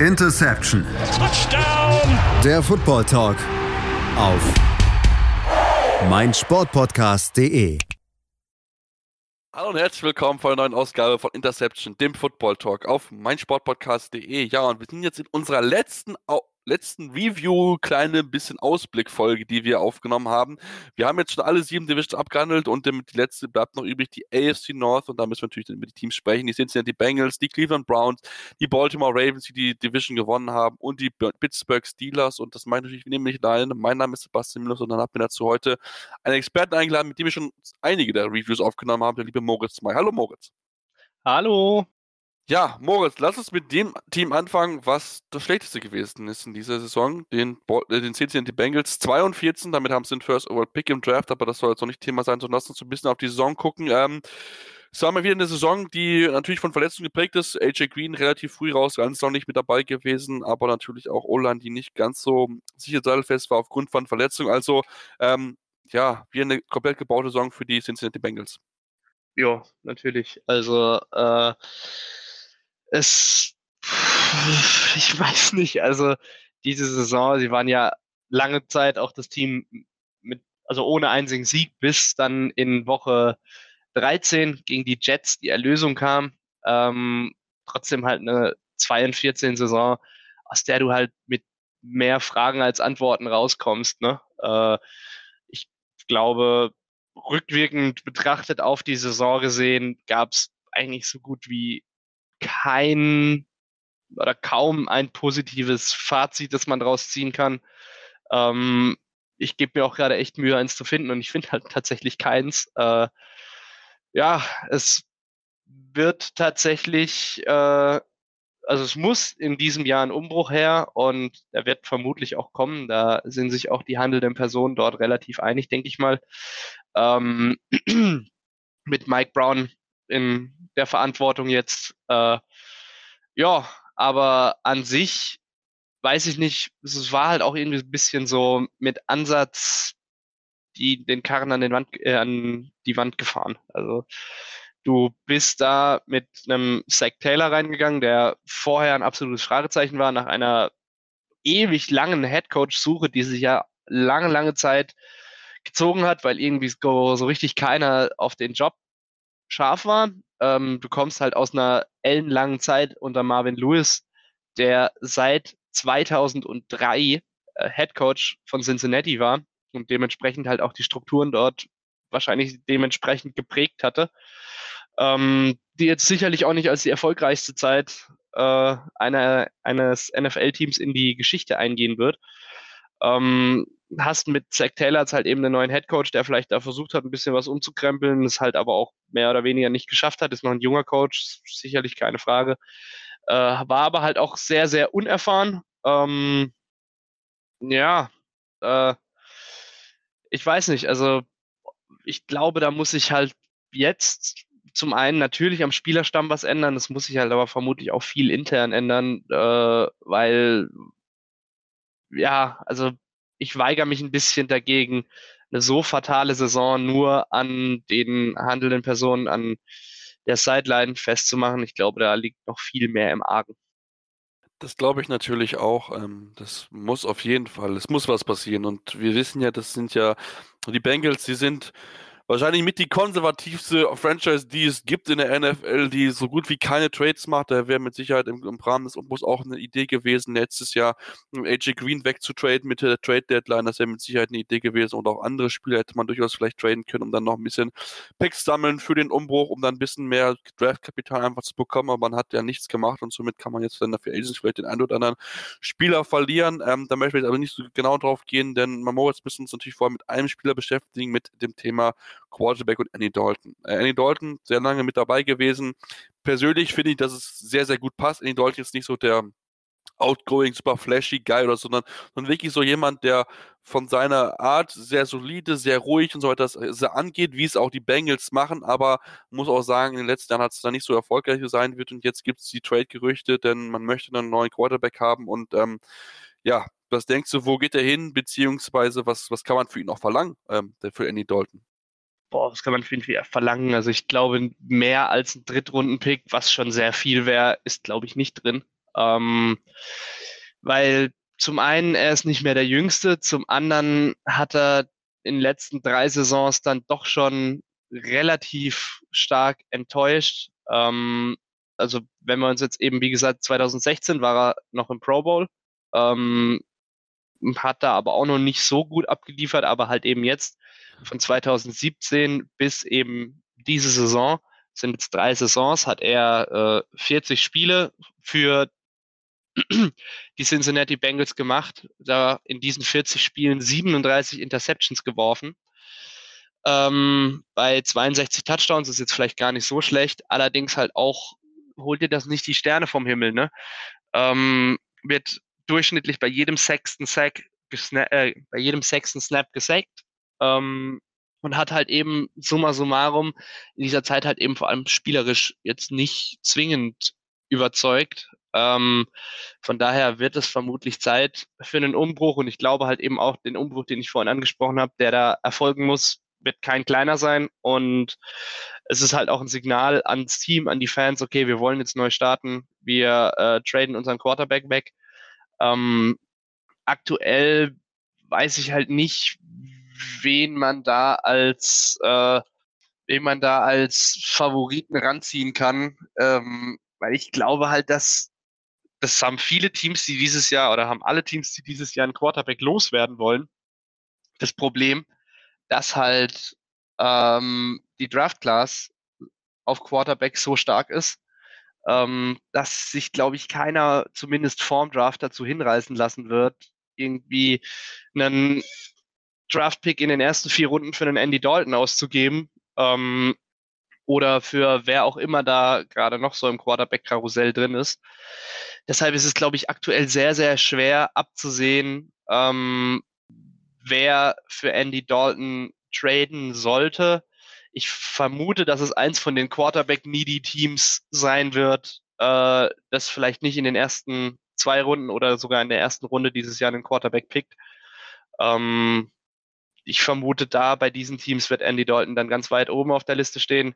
Interception. Touchdown. Der Football Talk auf meinsportpodcast.de. Hallo und herzlich willkommen zu einer neuen Ausgabe von Interception, dem Football Talk auf meinsportpodcast.de. Ja, und wir sind jetzt in unserer letzten Au letzten Review, kleine bisschen Ausblickfolge, die wir aufgenommen haben. Wir haben jetzt schon alle sieben Divisions abgehandelt und die letzte bleibt noch übrig, die AFC North und da müssen wir natürlich über die Teams sprechen. Die Cincinnati Bengals, die Cleveland Browns, die Baltimore Ravens, die die Division gewonnen haben und die Pittsburgh Steelers und das meine ich natürlich, nicht alleine. Mein Name ist Sebastian Müller und dann haben wir dazu heute einen Experten eingeladen, mit dem wir schon einige der Reviews aufgenommen haben, der liebe Moritz May. Hallo Moritz. Hallo. Ja, Moritz, lass uns mit dem Team anfangen, was das schlechteste gewesen ist in dieser Saison. Den, äh, den Cincinnati Bengals 2 und 14, damit haben sie den First Overall Pick im Draft, aber das soll jetzt noch nicht Thema sein, sondern lass uns ein bisschen auf die Saison gucken. Ähm, es war mal wieder eine Saison, die natürlich von Verletzungen geprägt ist. AJ Green relativ früh raus, ganz noch nicht mit dabei gewesen, aber natürlich auch Olan, die nicht ganz so sicher sattelfest war aufgrund von Verletzungen. Also, ähm, ja, wie eine komplett gebaute Saison für die Cincinnati Bengals. Ja, natürlich. Also, äh, es, ich weiß nicht, also diese Saison, sie waren ja lange Zeit auch das Team mit, also ohne einzigen Sieg, bis dann in Woche 13 gegen die Jets die Erlösung kam. Ähm, trotzdem halt eine 2 und 14 Saison, aus der du halt mit mehr Fragen als Antworten rauskommst. Ne? Äh, ich glaube, rückwirkend betrachtet auf die Saison gesehen, gab es eigentlich so gut wie kein oder kaum ein positives Fazit, das man daraus ziehen kann. Ähm, ich gebe mir auch gerade echt Mühe, eins zu finden und ich finde halt tatsächlich keins. Äh, ja, es wird tatsächlich, äh, also es muss in diesem Jahr ein Umbruch her und der wird vermutlich auch kommen. Da sind sich auch die handelnden Personen dort relativ einig, denke ich mal. Ähm, mit Mike Brown in der Verantwortung jetzt. Äh, ja, aber an sich weiß ich nicht, es war halt auch irgendwie ein bisschen so mit Ansatz die den Karren an, den Wand, äh, an die Wand gefahren. Also du bist da mit einem Zach Taylor reingegangen, der vorher ein absolutes Fragezeichen war, nach einer ewig langen Headcoach-Suche, die sich ja lange, lange Zeit gezogen hat, weil irgendwie so richtig keiner auf den Job scharf war. Ähm, du kommst halt aus einer ellenlangen Zeit unter Marvin Lewis, der seit 2003 äh, Head Coach von Cincinnati war und dementsprechend halt auch die Strukturen dort wahrscheinlich dementsprechend geprägt hatte. Ähm, die jetzt sicherlich auch nicht als die erfolgreichste Zeit äh, einer, eines NFL-Teams in die Geschichte eingehen wird. Ähm, hast mit Zach Taylor jetzt halt eben einen neuen Headcoach, der vielleicht da versucht hat, ein bisschen was umzukrempeln, es halt aber auch mehr oder weniger nicht geschafft hat. Ist noch ein junger Coach, sicherlich keine Frage. Äh, war aber halt auch sehr, sehr unerfahren. Ähm, ja, äh, ich weiß nicht, also ich glaube, da muss ich halt jetzt zum einen natürlich am Spielerstamm was ändern, das muss sich halt aber vermutlich auch viel intern ändern, äh, weil ja, also ich weigere mich ein bisschen dagegen, eine so fatale Saison nur an den handelnden Personen an der Sideline festzumachen. Ich glaube, da liegt noch viel mehr im Argen. Das glaube ich natürlich auch. Ähm, das muss auf jeden Fall, es muss was passieren. Und wir wissen ja, das sind ja die Bengals, die sind wahrscheinlich mit die konservativste Franchise, die es gibt in der NFL, die so gut wie keine Trades macht. Da wäre mit Sicherheit im, im Rahmen des Umbruchs auch eine Idee gewesen, letztes Jahr AJ Green wegzutraden mit der Trade Deadline. Das wäre mit Sicherheit eine Idee gewesen. Und auch andere Spieler hätte man durchaus vielleicht traden können, um dann noch ein bisschen Picks sammeln für den Umbruch, um dann ein bisschen mehr Draftkapital einfach zu bekommen. Aber man hat ja nichts gemacht und somit kann man jetzt dann dafür Agents vielleicht den einen oder anderen Spieler verlieren. Ähm, da möchte ich jetzt aber nicht so genau drauf gehen, denn man muss uns natürlich vorher mit einem Spieler beschäftigen, mit dem Thema Quarterback und Annie Dalton. Äh, Annie Dalton, sehr lange mit dabei gewesen. Persönlich finde ich, dass es sehr, sehr gut passt. Annie Dalton ist nicht so der outgoing, super flashy Guy oder so, sondern, sondern wirklich so jemand, der von seiner Art sehr solide, sehr ruhig und so weiter sehr angeht, wie es auch die Bengals machen, aber muss auch sagen, in den letzten Jahren hat es da nicht so erfolgreich sein wird und jetzt gibt es die Trade-Gerüchte, denn man möchte einen neuen Quarterback haben und ähm, ja, was denkst du, wo geht er hin, beziehungsweise was, was kann man für ihn auch verlangen, ähm, für Andy Dalton? Boah, was kann man für ihn verlangen? Also ich glaube, mehr als ein Drittrunden-Pick, was schon sehr viel wäre, ist, glaube ich, nicht drin. Ähm, weil zum einen er ist nicht mehr der Jüngste, zum anderen hat er in den letzten drei Saisons dann doch schon relativ stark enttäuscht. Ähm, also wenn wir uns jetzt eben, wie gesagt, 2016 war er noch im Pro Bowl, ähm, hat da aber auch noch nicht so gut abgeliefert, aber halt eben jetzt von 2017 bis eben diese Saison sind jetzt drei Saisons, hat er äh, 40 Spiele für die Cincinnati Bengals gemacht, da in diesen 40 Spielen 37 Interceptions geworfen. Ähm, bei 62 Touchdowns ist jetzt vielleicht gar nicht so schlecht, allerdings halt auch holt dir das nicht die Sterne vom Himmel, ne? Ähm, wird durchschnittlich bei jedem sechsten Sack äh, bei jedem sechsten Snap gesackt ähm, und hat halt eben summa summarum in dieser Zeit halt eben vor allem spielerisch jetzt nicht zwingend überzeugt. Ähm, von daher wird es vermutlich Zeit für einen Umbruch und ich glaube halt eben auch den Umbruch, den ich vorhin angesprochen habe, der da erfolgen muss, wird kein kleiner sein und es ist halt auch ein Signal ans Team, an die Fans, okay, wir wollen jetzt neu starten, wir äh, traden unseren Quarterback weg. Ähm, aktuell weiß ich halt nicht, wen man da als äh, wen man da als Favoriten ranziehen kann, ähm, weil ich glaube halt, dass das haben viele Teams, die dieses Jahr oder haben alle Teams, die dieses Jahr einen Quarterback loswerden wollen. Das Problem, dass halt ähm, die Draft Class auf Quarterback so stark ist, ähm, dass sich, glaube ich, keiner zumindest vorm Draft dazu hinreißen lassen wird, irgendwie einen Draft-Pick in den ersten vier Runden für einen Andy Dalton auszugeben ähm, oder für wer auch immer da gerade noch so im Quarterback-Karussell drin ist. Deshalb ist es, glaube ich, aktuell sehr, sehr schwer abzusehen, ähm, wer für Andy Dalton traden sollte. Ich vermute, dass es eins von den Quarterback-Needy-Teams sein wird, äh, das vielleicht nicht in den ersten zwei Runden oder sogar in der ersten Runde dieses Jahr einen Quarterback pickt. Ähm, ich vermute, da bei diesen Teams wird Andy Dalton dann ganz weit oben auf der Liste stehen.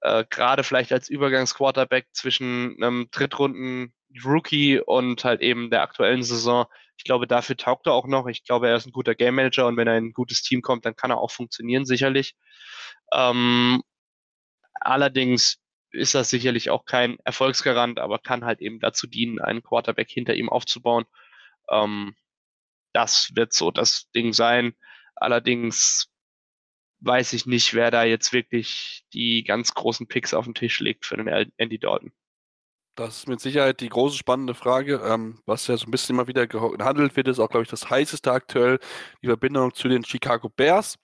Äh, Gerade vielleicht als Übergangsquarterback zwischen einem Drittrunden-Rookie und halt eben der aktuellen Saison. Ich glaube, dafür taugt er auch noch. Ich glaube, er ist ein guter Game Manager und wenn er in ein gutes Team kommt, dann kann er auch funktionieren, sicherlich. Ähm, allerdings ist das sicherlich auch kein Erfolgsgarant, aber kann halt eben dazu dienen, einen Quarterback hinter ihm aufzubauen. Ähm, das wird so das Ding sein. Allerdings weiß ich nicht, wer da jetzt wirklich die ganz großen Picks auf den Tisch legt für den Andy Dalton. Das ist mit Sicherheit die große spannende Frage. Ähm, was ja so ein bisschen immer wieder gehandelt wird, ist auch, glaube ich, das heißeste aktuell, die Verbindung zu den Chicago Bears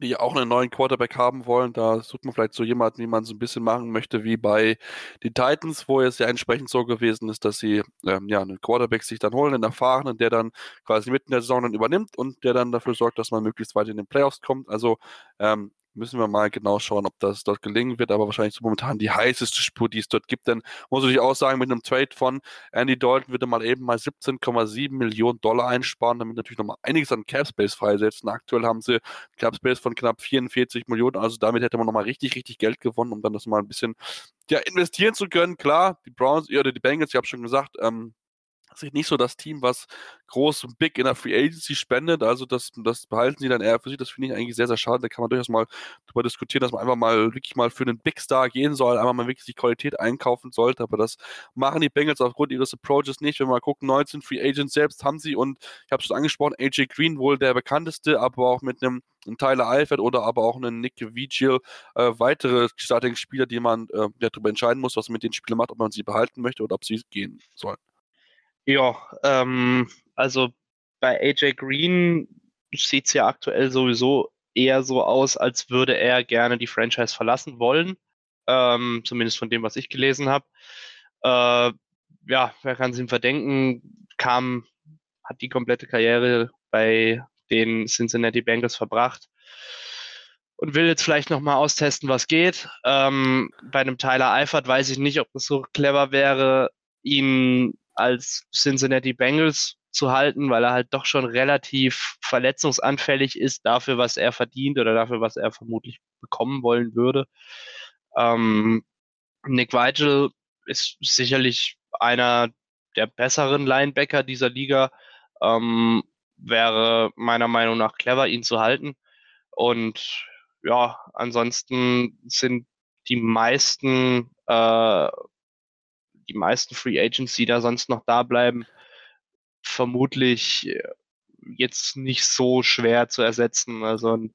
die auch einen neuen Quarterback haben wollen. Da sucht man vielleicht so jemanden, wie man so ein bisschen machen möchte, wie bei den Titans, wo es ja entsprechend so gewesen ist, dass sie ähm, ja einen Quarterback sich dann holen, einen erfahrenen, der dann quasi mitten in der Saison dann übernimmt und der dann dafür sorgt, dass man möglichst weit in den Playoffs kommt. Also ähm, müssen wir mal genau schauen, ob das dort gelingen wird, aber wahrscheinlich so momentan die heißeste Spur, die es dort gibt. Denn muss ich auch sagen, mit einem Trade von Andy Dalton würde man eben mal 17,7 Millionen Dollar einsparen, damit natürlich nochmal einiges an Capspace freisetzen. Aktuell haben sie Capspace von knapp 44 Millionen, also damit hätte man nochmal richtig, richtig Geld gewonnen, um dann das mal ein bisschen ja, investieren zu können. Klar, die Browns oder die Bengals, ich habe schon gesagt, ähm, sich nicht so das Team, was groß und big in der Free Agency spendet. Also das, das behalten sie dann eher für sich. Das finde ich eigentlich sehr, sehr schade. Da kann man durchaus mal darüber diskutieren, dass man einfach mal wirklich mal für einen Big Star gehen soll, einmal mal wirklich die Qualität einkaufen sollte. Aber das machen die Bengals aufgrund ihres Approaches nicht. Wenn wir mal gucken, 19 Free Agents selbst haben sie und ich habe es schon angesprochen, AJ Green wohl der bekannteste, aber auch mit einem Tyler Eifert oder aber auch einen Nick Vigil, äh, weitere Starting-Spieler, die man äh, darüber entscheiden muss, was man mit den Spielern macht, ob man sie behalten möchte oder ob sie gehen sollen. Ja, ähm, also bei AJ Green sieht es ja aktuell sowieso eher so aus, als würde er gerne die Franchise verlassen wollen. Ähm, zumindest von dem, was ich gelesen habe. Äh, ja, wer kann es ihm verdenken? Kam, hat die komplette Karriere bei den Cincinnati Bengals verbracht und will jetzt vielleicht nochmal austesten, was geht. Ähm, bei einem Tyler Eifert weiß ich nicht, ob das so clever wäre, ihn als Cincinnati Bengals zu halten, weil er halt doch schon relativ verletzungsanfällig ist dafür, was er verdient oder dafür, was er vermutlich bekommen wollen würde. Ähm, Nick Weigel ist sicherlich einer der besseren Linebacker dieser Liga. Ähm, wäre meiner Meinung nach clever, ihn zu halten. Und ja, ansonsten sind die meisten, äh, die meisten Free Agents, die da sonst noch da bleiben, vermutlich äh, jetzt nicht so schwer zu ersetzen. Also ein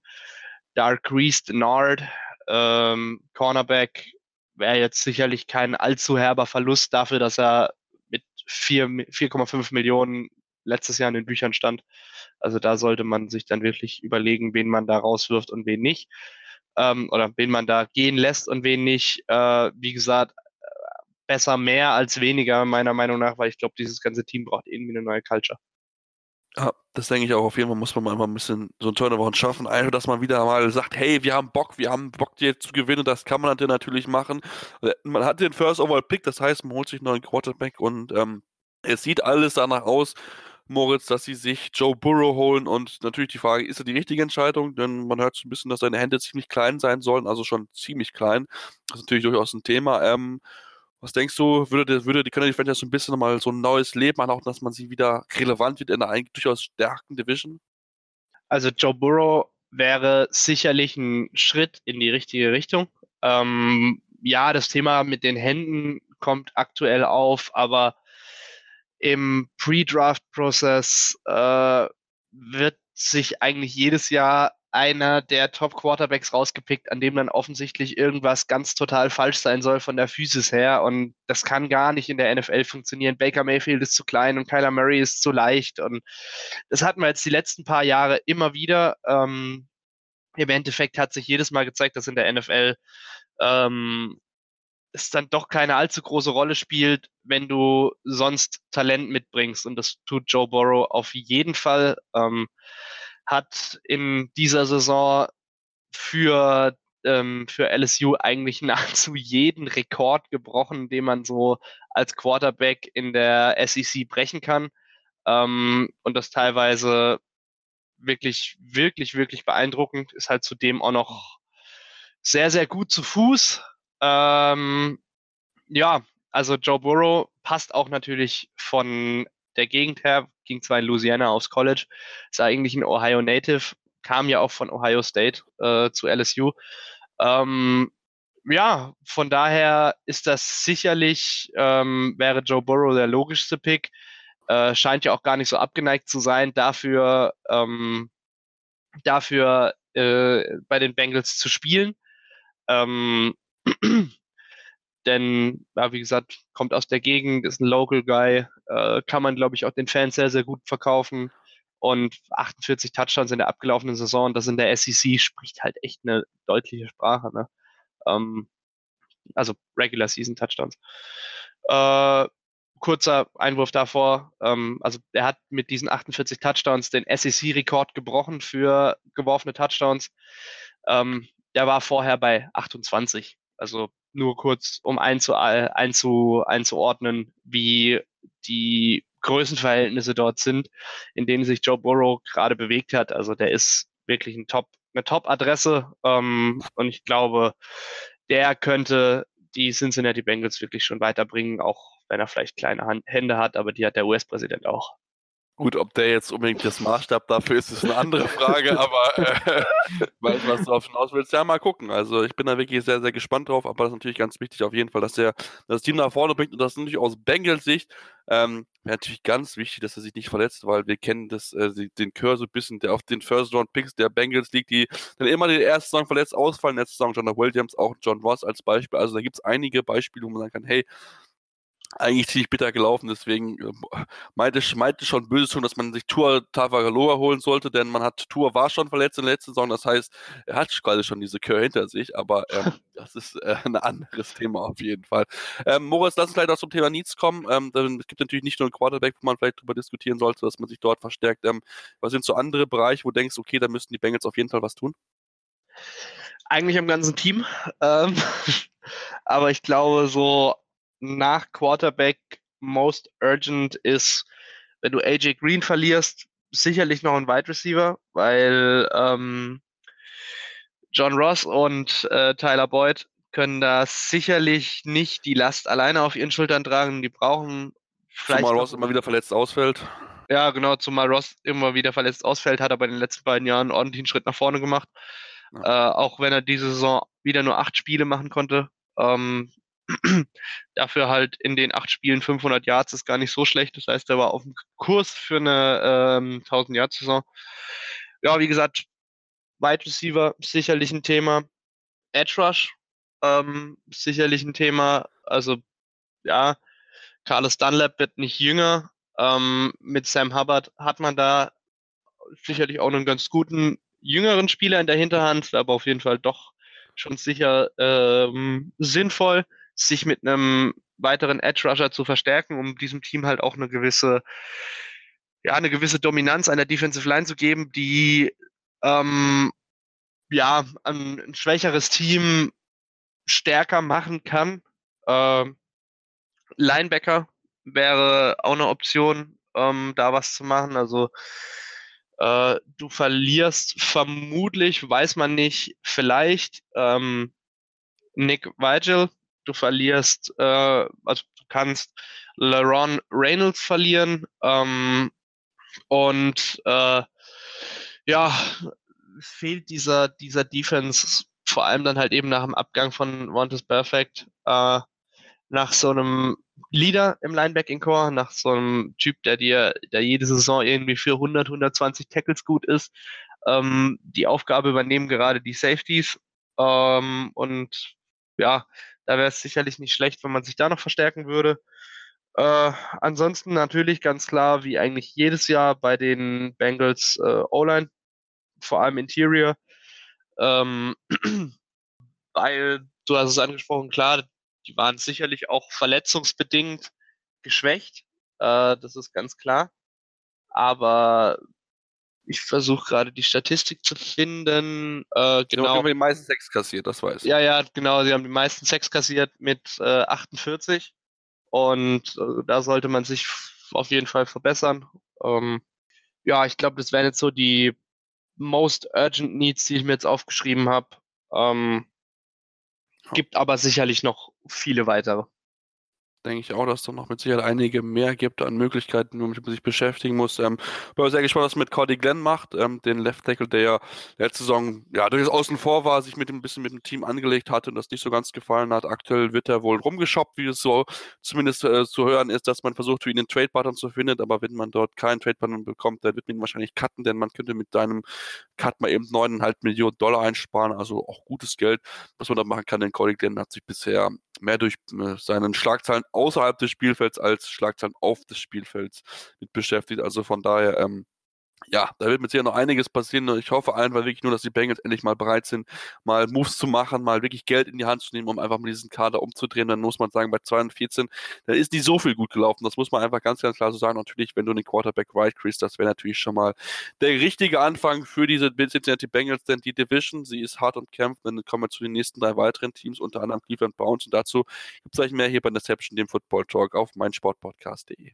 Dark Reese Denard, ähm, Cornerback, wäre jetzt sicherlich kein allzu herber Verlust dafür, dass er mit 4,5 Millionen letztes Jahr in den Büchern stand. Also da sollte man sich dann wirklich überlegen, wen man da rauswirft und wen nicht. Ähm, oder wen man da gehen lässt und wen nicht. Äh, wie gesagt, besser mehr als weniger, meiner Meinung nach, weil ich glaube, dieses ganze Team braucht irgendwie eine neue Culture. Ja, das denke ich auch. Auf jeden Fall muss man mal ein bisschen so ein Turnaround schaffen. Einfach, dass man wieder mal sagt, hey, wir haben Bock, wir haben Bock, dir zu gewinnen. Das kann man natürlich machen. Man hat den First Overall Pick, das heißt, man holt sich einen neuen Quarterback und ähm, es sieht alles danach aus, Moritz, dass sie sich Joe Burrow holen und natürlich die Frage, ist das die richtige Entscheidung? Denn man hört so ein bisschen, dass seine Hände ziemlich klein sein sollen, also schon ziemlich klein. Das ist natürlich durchaus ein Thema. Ähm, was denkst du, würde, würde die, die Franchise so ein bisschen mal so ein neues Leben machen, auch dass man sie wieder relevant wird in einer eigentlich durchaus stärkeren Division? Also Joe Burrow wäre sicherlich ein Schritt in die richtige Richtung. Ähm, ja, das Thema mit den Händen kommt aktuell auf, aber im Pre-Draft-Prozess äh, wird sich eigentlich jedes Jahr einer der Top-Quarterbacks rausgepickt, an dem dann offensichtlich irgendwas ganz total falsch sein soll von der Physis her. Und das kann gar nicht in der NFL funktionieren. Baker Mayfield ist zu klein und Kyler Murray ist zu leicht. Und das hatten wir jetzt die letzten paar Jahre immer wieder. Ähm, Im Endeffekt hat sich jedes Mal gezeigt, dass in der NFL ähm, es dann doch keine allzu große Rolle spielt, wenn du sonst Talent mitbringst. Und das tut Joe Burrow auf jeden Fall. Ähm, hat in dieser Saison für, ähm, für LSU eigentlich nahezu jeden Rekord gebrochen, den man so als Quarterback in der SEC brechen kann. Ähm, und das teilweise wirklich, wirklich, wirklich beeindruckend. Ist halt zudem auch noch sehr, sehr gut zu Fuß. Ähm, ja, also Joe Burrow passt auch natürlich von der Gegend her, ging zwar in Louisiana aufs College, ist eigentlich ein Ohio Native, kam ja auch von Ohio State äh, zu LSU. Ähm, ja, von daher ist das sicherlich, ähm, wäre Joe Burrow der logischste Pick. Äh, scheint ja auch gar nicht so abgeneigt zu sein, dafür, ähm, dafür äh, bei den Bengals zu spielen. Ähm, denn, ja, wie gesagt, kommt aus der Gegend, ist ein Local Guy, äh, kann man, glaube ich, auch den Fans sehr, sehr gut verkaufen. Und 48 Touchdowns in der abgelaufenen Saison, das in der SEC spricht halt echt eine deutliche Sprache. Ne? Ähm, also Regular Season Touchdowns. Äh, kurzer Einwurf davor. Ähm, also er hat mit diesen 48 Touchdowns den SEC-Rekord gebrochen für geworfene Touchdowns. Ähm, der war vorher bei 28. Also nur kurz, um einzu, einzu, einzuordnen, wie die Größenverhältnisse dort sind, in denen sich Joe Burrow gerade bewegt hat. Also der ist wirklich ein Top, eine Top-Adresse ähm, und ich glaube, der könnte die Cincinnati Bengals wirklich schon weiterbringen, auch wenn er vielleicht kleine Hände hat, aber die hat der US-Präsident auch. Gut, ob der jetzt unbedingt das Maßstab dafür ist, ist eine andere Frage, aber äh, weiß, was du darauf hinaus willst. Ja, mal gucken. Also ich bin da wirklich sehr, sehr gespannt drauf, aber das ist natürlich ganz wichtig auf jeden Fall, dass er das Team nach vorne bringt und das natürlich aus Bengals Sicht ähm, wäre natürlich ganz wichtig, dass er sich nicht verletzt, weil wir kennen das, äh, den Kör so ein bisschen, der auf den First Round Picks der Bengals liegt, die dann immer die erste Saison verletzt ausfallen, letzte Saison John Williams, auch John Ross als Beispiel. Also da gibt es einige Beispiele, wo man sagen kann, hey, eigentlich ziemlich bitter gelaufen, deswegen äh, meinte, meinte schon böse schon, dass man sich Tour Tavaloa holen sollte, denn man hat Tour war schon verletzt in der letzten Saison, das heißt, er hat quasi schon diese Kür hinter sich, aber ähm, das ist äh, ein anderes Thema auf jeden Fall. Ähm, Moritz, lass uns gleich noch zum Thema Needs kommen. Ähm, es gibt natürlich nicht nur einen Quarterback, wo man vielleicht darüber diskutieren sollte, dass man sich dort verstärkt. Ähm, was sind so andere Bereiche, wo du denkst, okay, da müssten die Bengals auf jeden Fall was tun? Eigentlich im ganzen Team. Ähm, aber ich glaube, so nach Quarterback most urgent ist, wenn du AJ Green verlierst, sicherlich noch ein Wide Receiver, weil ähm, John Ross und äh, Tyler Boyd können da sicherlich nicht die Last alleine auf ihren Schultern tragen. Die brauchen vielleicht Zumal Ross immer wieder verletzt ausfällt. Ja, genau, zumal Ross immer wieder verletzt ausfällt, hat er bei den letzten beiden Jahren ordentlich einen Schritt nach vorne gemacht. Äh, auch wenn er diese Saison wieder nur acht Spiele machen konnte. Ähm, dafür halt in den acht Spielen 500 Yards ist gar nicht so schlecht. Das heißt, er war auf dem Kurs für eine ähm, 1000 Yard Saison. Ja, wie gesagt, Wide Receiver sicherlich ein Thema. Edge Rush ähm, sicherlich ein Thema. Also ja, Carlos Dunlap wird nicht jünger. Ähm, mit Sam Hubbard hat man da sicherlich auch einen ganz guten jüngeren Spieler in der Hinterhand, aber auf jeden Fall doch schon sicher ähm, sinnvoll, sich mit einem weiteren Edge Rusher zu verstärken, um diesem Team halt auch eine gewisse, ja, eine gewisse Dominanz an der Defensive Line zu geben, die ähm, ja ein, ein schwächeres Team stärker machen kann. Ähm, Linebacker wäre auch eine Option, ähm, da was zu machen. Also äh, du verlierst vermutlich, weiß man nicht, vielleicht ähm, Nick Vigil. Du verlierst, äh, also du kannst LaRon Reynolds verlieren. Ähm, und äh, ja, es fehlt dieser, dieser Defense, vor allem dann halt eben nach dem Abgang von Wantes Perfect, äh, nach so einem Leader im Linebacking Core, nach so einem Typ, der dir, der jede Saison irgendwie für 100, 120 Tackles gut ist, ähm, die Aufgabe übernehmen gerade die Safeties. Ähm, und ja, da wäre es sicherlich nicht schlecht, wenn man sich da noch verstärken würde. Äh, ansonsten natürlich ganz klar, wie eigentlich jedes Jahr bei den Bengals äh, O-Line, vor allem Interior. Ähm, weil, du hast es angesprochen, klar, die waren sicherlich auch verletzungsbedingt geschwächt. Äh, das ist ganz klar. Aber ich versuche gerade die Statistik zu finden. Äh, Genau. genau. haben wir die meisten Sex kassiert, das weiß ich. Ja, ja, genau. Sie haben die meisten Sex kassiert mit äh, 48. Und äh, da sollte man sich auf jeden Fall verbessern. Ähm, ja, ich glaube, das wären jetzt so die most urgent needs, die ich mir jetzt aufgeschrieben habe. Ähm, gibt aber sicherlich noch viele weitere. Denke ich auch, dass es da noch mit Sicherheit einige mehr gibt an Möglichkeiten, womit man sich beschäftigen muss. Ähm, bin sehr gespannt, was mit Cody Glenn macht, ähm, den Left Tackle, der ja letzte Saison ja durchaus außen vor war, sich mit dem ein bisschen mit dem Team angelegt hatte und das nicht so ganz gefallen hat. Aktuell wird er wohl rumgeschoppt, wie es so zumindest äh, zu hören ist, dass man versucht, für ihn einen Trade-Partner zu finden, aber wenn man dort keinen Trade-Partner bekommt, dann wird man ihn wahrscheinlich cutten, denn man könnte mit seinem Cut mal eben 9,5 Millionen Dollar einsparen, also auch gutes Geld, was man da machen kann, denn Cody Glenn hat sich bisher mehr durch äh, seinen Schlagzeilen außerhalb des Spielfelds als Schlagzeilen auf des Spielfelds mit beschäftigt. Also von daher, ähm, ja, da wird mit sicher noch einiges passieren. Und ich hoffe einfach wirklich nur, dass die Bengals endlich mal bereit sind, mal Moves zu machen, mal wirklich Geld in die Hand zu nehmen, um einfach mal diesen Kader umzudrehen. Dann muss man sagen, bei 214, da ist nicht so viel gut gelaufen. Das muss man einfach ganz, ganz klar so sagen. Natürlich, wenn du den Quarterback right kriegst, das wäre natürlich schon mal der richtige Anfang für diese Cincinnati Bengals, denn die Division, sie ist hart und kämpft. Dann kommen wir zu den nächsten drei weiteren Teams, unter anderem Cleveland Browns. Und dazu gibt es gleich mehr hier bei Deception, dem Football Talk auf meinsportpodcast.de.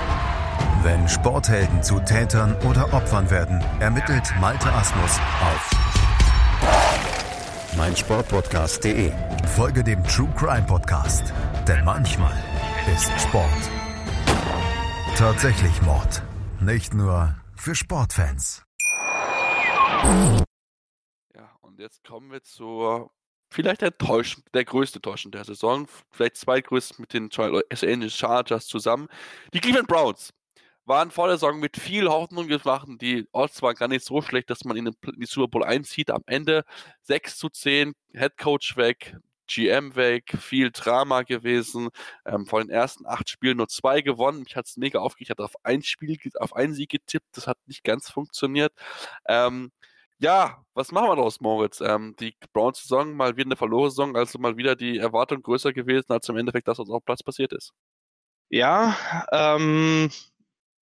Wenn Sporthelden zu Tätern oder Opfern werden, ermittelt Malte Asmus auf meinsportpodcast.de. Folge dem True Crime Podcast, denn manchmal ist Sport tatsächlich Mord. Nicht nur für Sportfans. Ja, und jetzt kommen wir zur vielleicht der, Täusch, der größte Täuschung der Saison, vielleicht zweitgrößte mit den Los Angeles Chargers zusammen. Die Cleveland Browns waren vor der Saison mit viel Hoffnung gemacht. Die Odds waren gar nicht so schlecht, dass man in die Super Bowl einzieht. Am Ende 6 zu 10, Head Coach weg, GM weg, viel Drama gewesen. Ähm, von den ersten acht Spielen nur zwei gewonnen. Mich hat es mega aufgeregt. Ich hatte auf ein Spiel, auf einen Sieg getippt. Das hat nicht ganz funktioniert. Ähm, ja, was machen wir daraus, Moritz? Ähm, die Browns-Saison mal wieder eine verlorene Saison, also mal wieder die Erwartung größer gewesen, als im Endeffekt das, was auf Platz passiert ist. Ja, ähm,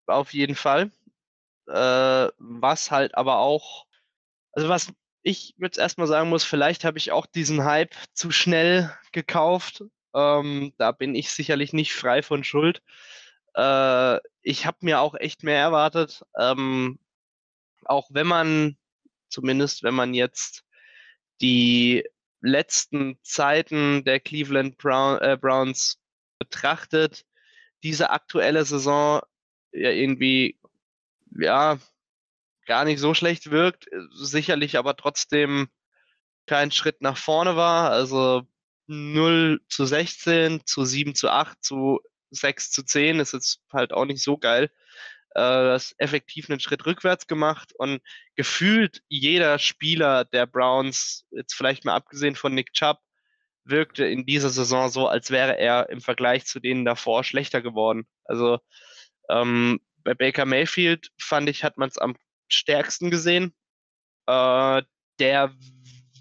auf jeden Fall. äh, was halt aber auch, also was ich jetzt erstmal sagen muss, vielleicht habe ich auch diesen Hype zu schnell gekauft. Ähm, da bin ich sicherlich nicht frei von Schuld. Äh, ich habe mir auch echt mehr erwartet. Ähm, auch wenn man, zumindest wenn man jetzt die letzten Zeiten der Cleveland Brown, äh, Browns betrachtet, diese aktuelle Saison ja irgendwie ja gar nicht so schlecht wirkt, sicherlich aber trotzdem kein Schritt nach vorne war. Also 0 zu 16, zu 7 zu 8, zu 6 zu 10 ist jetzt halt auch nicht so geil. Äh, das effektiv einen Schritt rückwärts gemacht und gefühlt jeder Spieler der Browns, jetzt vielleicht mal abgesehen von Nick Chubb, wirkte in dieser Saison so, als wäre er im Vergleich zu denen davor schlechter geworden. Also ähm, bei Baker Mayfield fand ich, hat man es am stärksten gesehen. Äh, der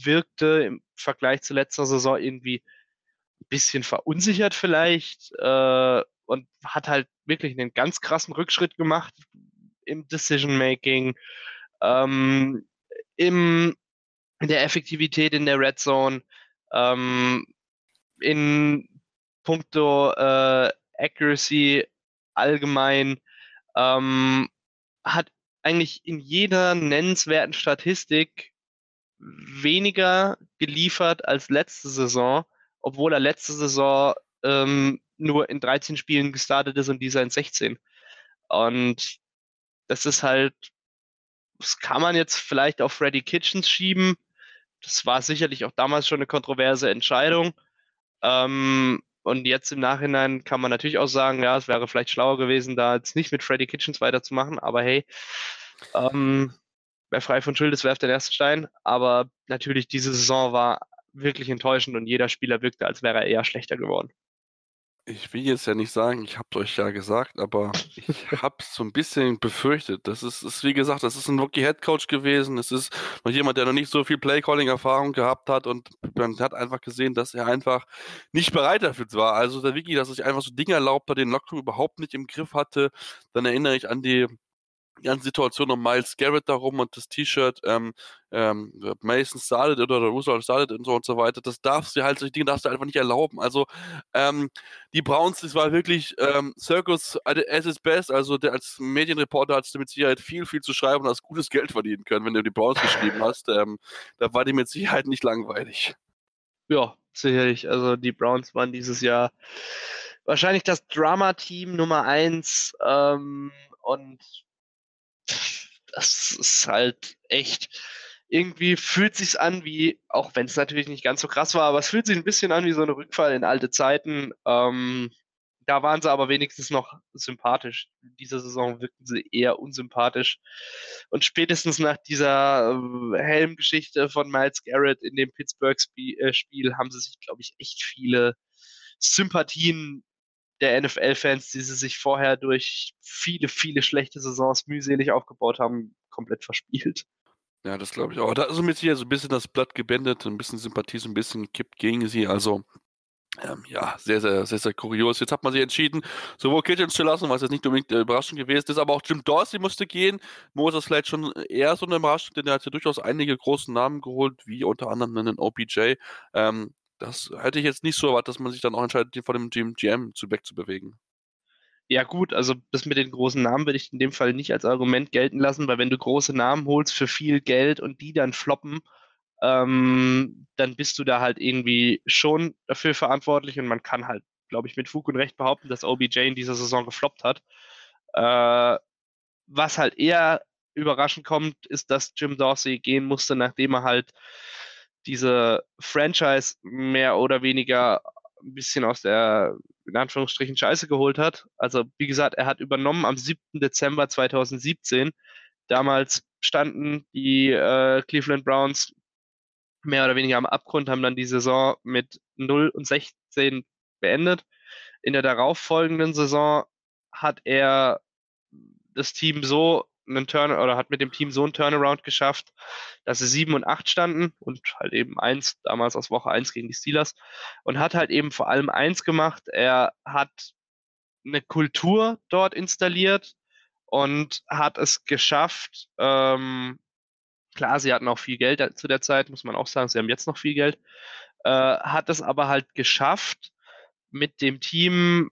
wirkte im Vergleich zu letzter Saison irgendwie ein bisschen verunsichert vielleicht äh, und hat halt wirklich einen ganz krassen Rückschritt gemacht im Decision Making, ähm, in der Effektivität in der Red Zone, ähm, in puncto äh, Accuracy allgemein, ähm, hat eigentlich in jeder nennenswerten Statistik weniger geliefert als letzte Saison, obwohl er letzte Saison ähm, nur in 13 Spielen gestartet ist und dieser in 16. Und das ist halt, das kann man jetzt vielleicht auf Freddy Kitchens schieben. Das war sicherlich auch damals schon eine kontroverse Entscheidung. Ähm, und jetzt im Nachhinein kann man natürlich auch sagen, ja, es wäre vielleicht schlauer gewesen, da jetzt nicht mit Freddy Kitchens weiterzumachen. Aber hey, ähm, wer frei von Schuld ist, werft den ersten Stein. Aber natürlich, diese Saison war wirklich enttäuschend und jeder Spieler wirkte, als wäre er eher schlechter geworden. Ich will jetzt ja nicht sagen, ich habe es euch ja gesagt, aber ich habe es so ein bisschen befürchtet. Das ist, ist, wie gesagt, das ist ein Rookie-Headcoach gewesen. Es ist noch jemand, der noch nicht so viel Playcalling-Erfahrung gehabt hat und man hat einfach gesehen, dass er einfach nicht bereit dafür war. Also der Wiki, dass er sich einfach so Dinge erlaubt hat, den Lockroom überhaupt nicht im Griff hatte. Dann erinnere ich an die ganze Situation um Miles Garrett darum und das T-Shirt ähm, ähm, Mason started oder Roosevelt started und so und so weiter. Das darfst du halt, solche Dinge darfst du einfach nicht erlauben. Also ähm, die Browns, das war wirklich ähm, Circus at its best. Also der, als Medienreporter hast du mit Sicherheit viel, viel zu schreiben und hast gutes Geld verdienen können, wenn du die Browns geschrieben hast. Ähm, da war die mit Sicherheit nicht langweilig. Ja, sicherlich. Also die Browns waren dieses Jahr wahrscheinlich das Drama-Team Nummer eins ähm, und das ist halt echt, irgendwie fühlt sich's an wie, auch wenn es natürlich nicht ganz so krass war, aber es fühlt sich ein bisschen an wie so eine Rückfall in alte Zeiten. Ähm, da waren sie aber wenigstens noch sympathisch. In dieser Saison wirkten sie eher unsympathisch. Und spätestens nach dieser äh, Helmgeschichte von Miles Garrett in dem Pittsburgh-Spiel äh, haben sie sich, glaube ich, echt viele Sympathien der NFL-Fans, die sie sich vorher durch viele, viele schlechte Saisons mühselig aufgebaut haben, komplett verspielt. Ja, das glaube ich auch. Da ist mit hier so ein bisschen das Blatt gebändet, ein bisschen Sympathie so ein bisschen gekippt gegen sie. Also ähm, ja, sehr, sehr, sehr, sehr kurios. Jetzt hat man sich entschieden, sowohl Kitchens zu lassen, was jetzt nicht unbedingt äh, überraschend gewesen ist, aber auch Jim Dorsey musste gehen. Mo ist das vielleicht schon eher so eine Überraschung, denn er hat ja durchaus einige große Namen geholt, wie unter anderem einen OPJ. Ähm, das hätte ich jetzt nicht so erwartet, dass man sich dann auch entscheidet, von dem GM zu wegzubewegen. Ja gut, also das mit den großen Namen würde ich in dem Fall nicht als Argument gelten lassen, weil wenn du große Namen holst für viel Geld und die dann floppen, ähm, dann bist du da halt irgendwie schon dafür verantwortlich und man kann halt, glaube ich, mit Fug und Recht behaupten, dass OBJ in dieser Saison gefloppt hat. Äh, was halt eher überraschend kommt, ist, dass Jim Dorsey gehen musste, nachdem er halt diese Franchise mehr oder weniger ein bisschen aus der, in Anführungsstrichen, Scheiße geholt hat. Also, wie gesagt, er hat übernommen am 7. Dezember 2017. Damals standen die äh, Cleveland Browns mehr oder weniger am Abgrund, haben dann die Saison mit 0 und 16 beendet. In der darauffolgenden Saison hat er das Team so einen Turn oder hat mit dem Team so einen Turnaround geschafft, dass sie sieben und acht standen und halt eben eins, damals aus Woche eins gegen die Steelers und hat halt eben vor allem eins gemacht. Er hat eine Kultur dort installiert, und hat es geschafft, ähm, klar, sie hatten auch viel Geld zu der Zeit, muss man auch sagen, sie haben jetzt noch viel Geld, äh, hat es aber halt geschafft, mit dem Team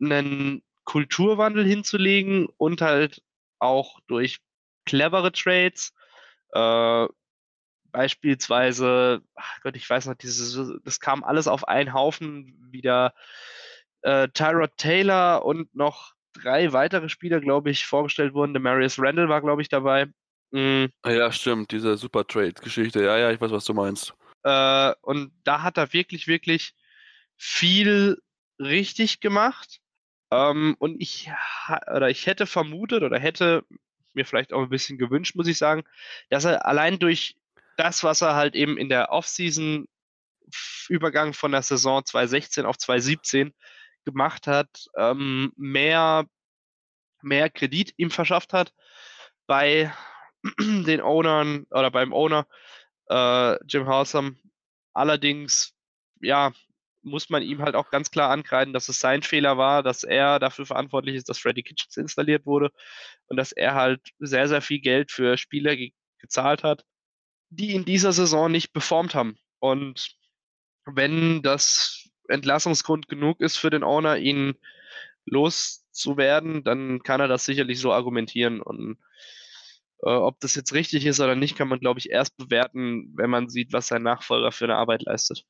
einen Kulturwandel hinzulegen und halt auch durch clevere Trades, äh, beispielsweise, ach Gott, ich weiß noch, dieses, das kam alles auf einen Haufen, wieder äh, Tyrod Taylor und noch drei weitere Spieler, glaube ich, vorgestellt wurden. Der Marius Randall war, glaube ich, dabei. Mhm. Ja, stimmt, diese Super Trade-Geschichte. Ja, ja, ich weiß, was du meinst. Äh, und da hat er wirklich, wirklich viel richtig gemacht. Ähm, und ich, oder ich hätte vermutet oder hätte mir vielleicht auch ein bisschen gewünscht, muss ich sagen, dass er allein durch das, was er halt eben in der Offseason Übergang von der Saison 2016 auf 2017 gemacht hat, ähm, mehr, mehr Kredit ihm verschafft hat bei den Ownern oder beim Owner äh, Jim Hawsam. Allerdings, ja, muss man ihm halt auch ganz klar ankreiden, dass es sein Fehler war, dass er dafür verantwortlich ist, dass Freddy Kitchens installiert wurde und dass er halt sehr, sehr viel Geld für Spieler ge gezahlt hat, die in dieser Saison nicht performt haben. Und wenn das Entlassungsgrund genug ist für den Owner, ihn loszuwerden, dann kann er das sicherlich so argumentieren. Und äh, ob das jetzt richtig ist oder nicht, kann man, glaube ich, erst bewerten, wenn man sieht, was sein Nachfolger für eine Arbeit leistet.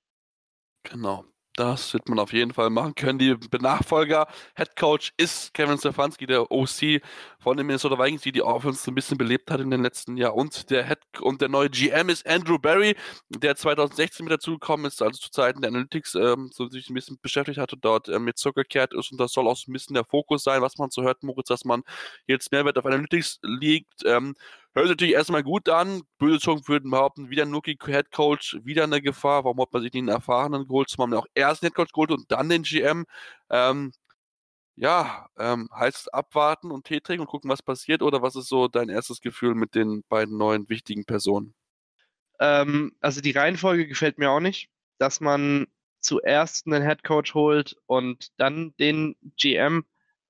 Genau. Das wird man auf jeden Fall machen können. Die Nachfolger, Head Coach ist Kevin Stefanski, der OC von den Minnesota Vikings, die die Offense ein bisschen belebt hat in den letzten Jahren. Und der Head und der neue GM ist Andrew Barry, der 2016 mit dazugekommen ist, also zu Zeiten der Analytics ähm, so sich ein bisschen beschäftigt hat und dort ähm, mit zurückgekehrt ist. Und das soll auch so ein bisschen der Fokus sein, was man so hört, Moritz, dass man jetzt Mehrwert auf Analytics liegt. Ähm, Hört sich natürlich erstmal gut an. Böse Zungen würden behaupten, wieder ein Rookie-Head Coach, wieder eine Gefahr. Warum hat man sich nicht einen erfahrenen geholt? Zumal man auch erst den Head Coach geholt und dann den GM. Ähm, ja, ähm, heißt abwarten und Tee trinken und gucken, was passiert? Oder was ist so dein erstes Gefühl mit den beiden neuen wichtigen Personen? Ähm, also die Reihenfolge gefällt mir auch nicht, dass man zuerst einen Head Coach holt und dann den GM.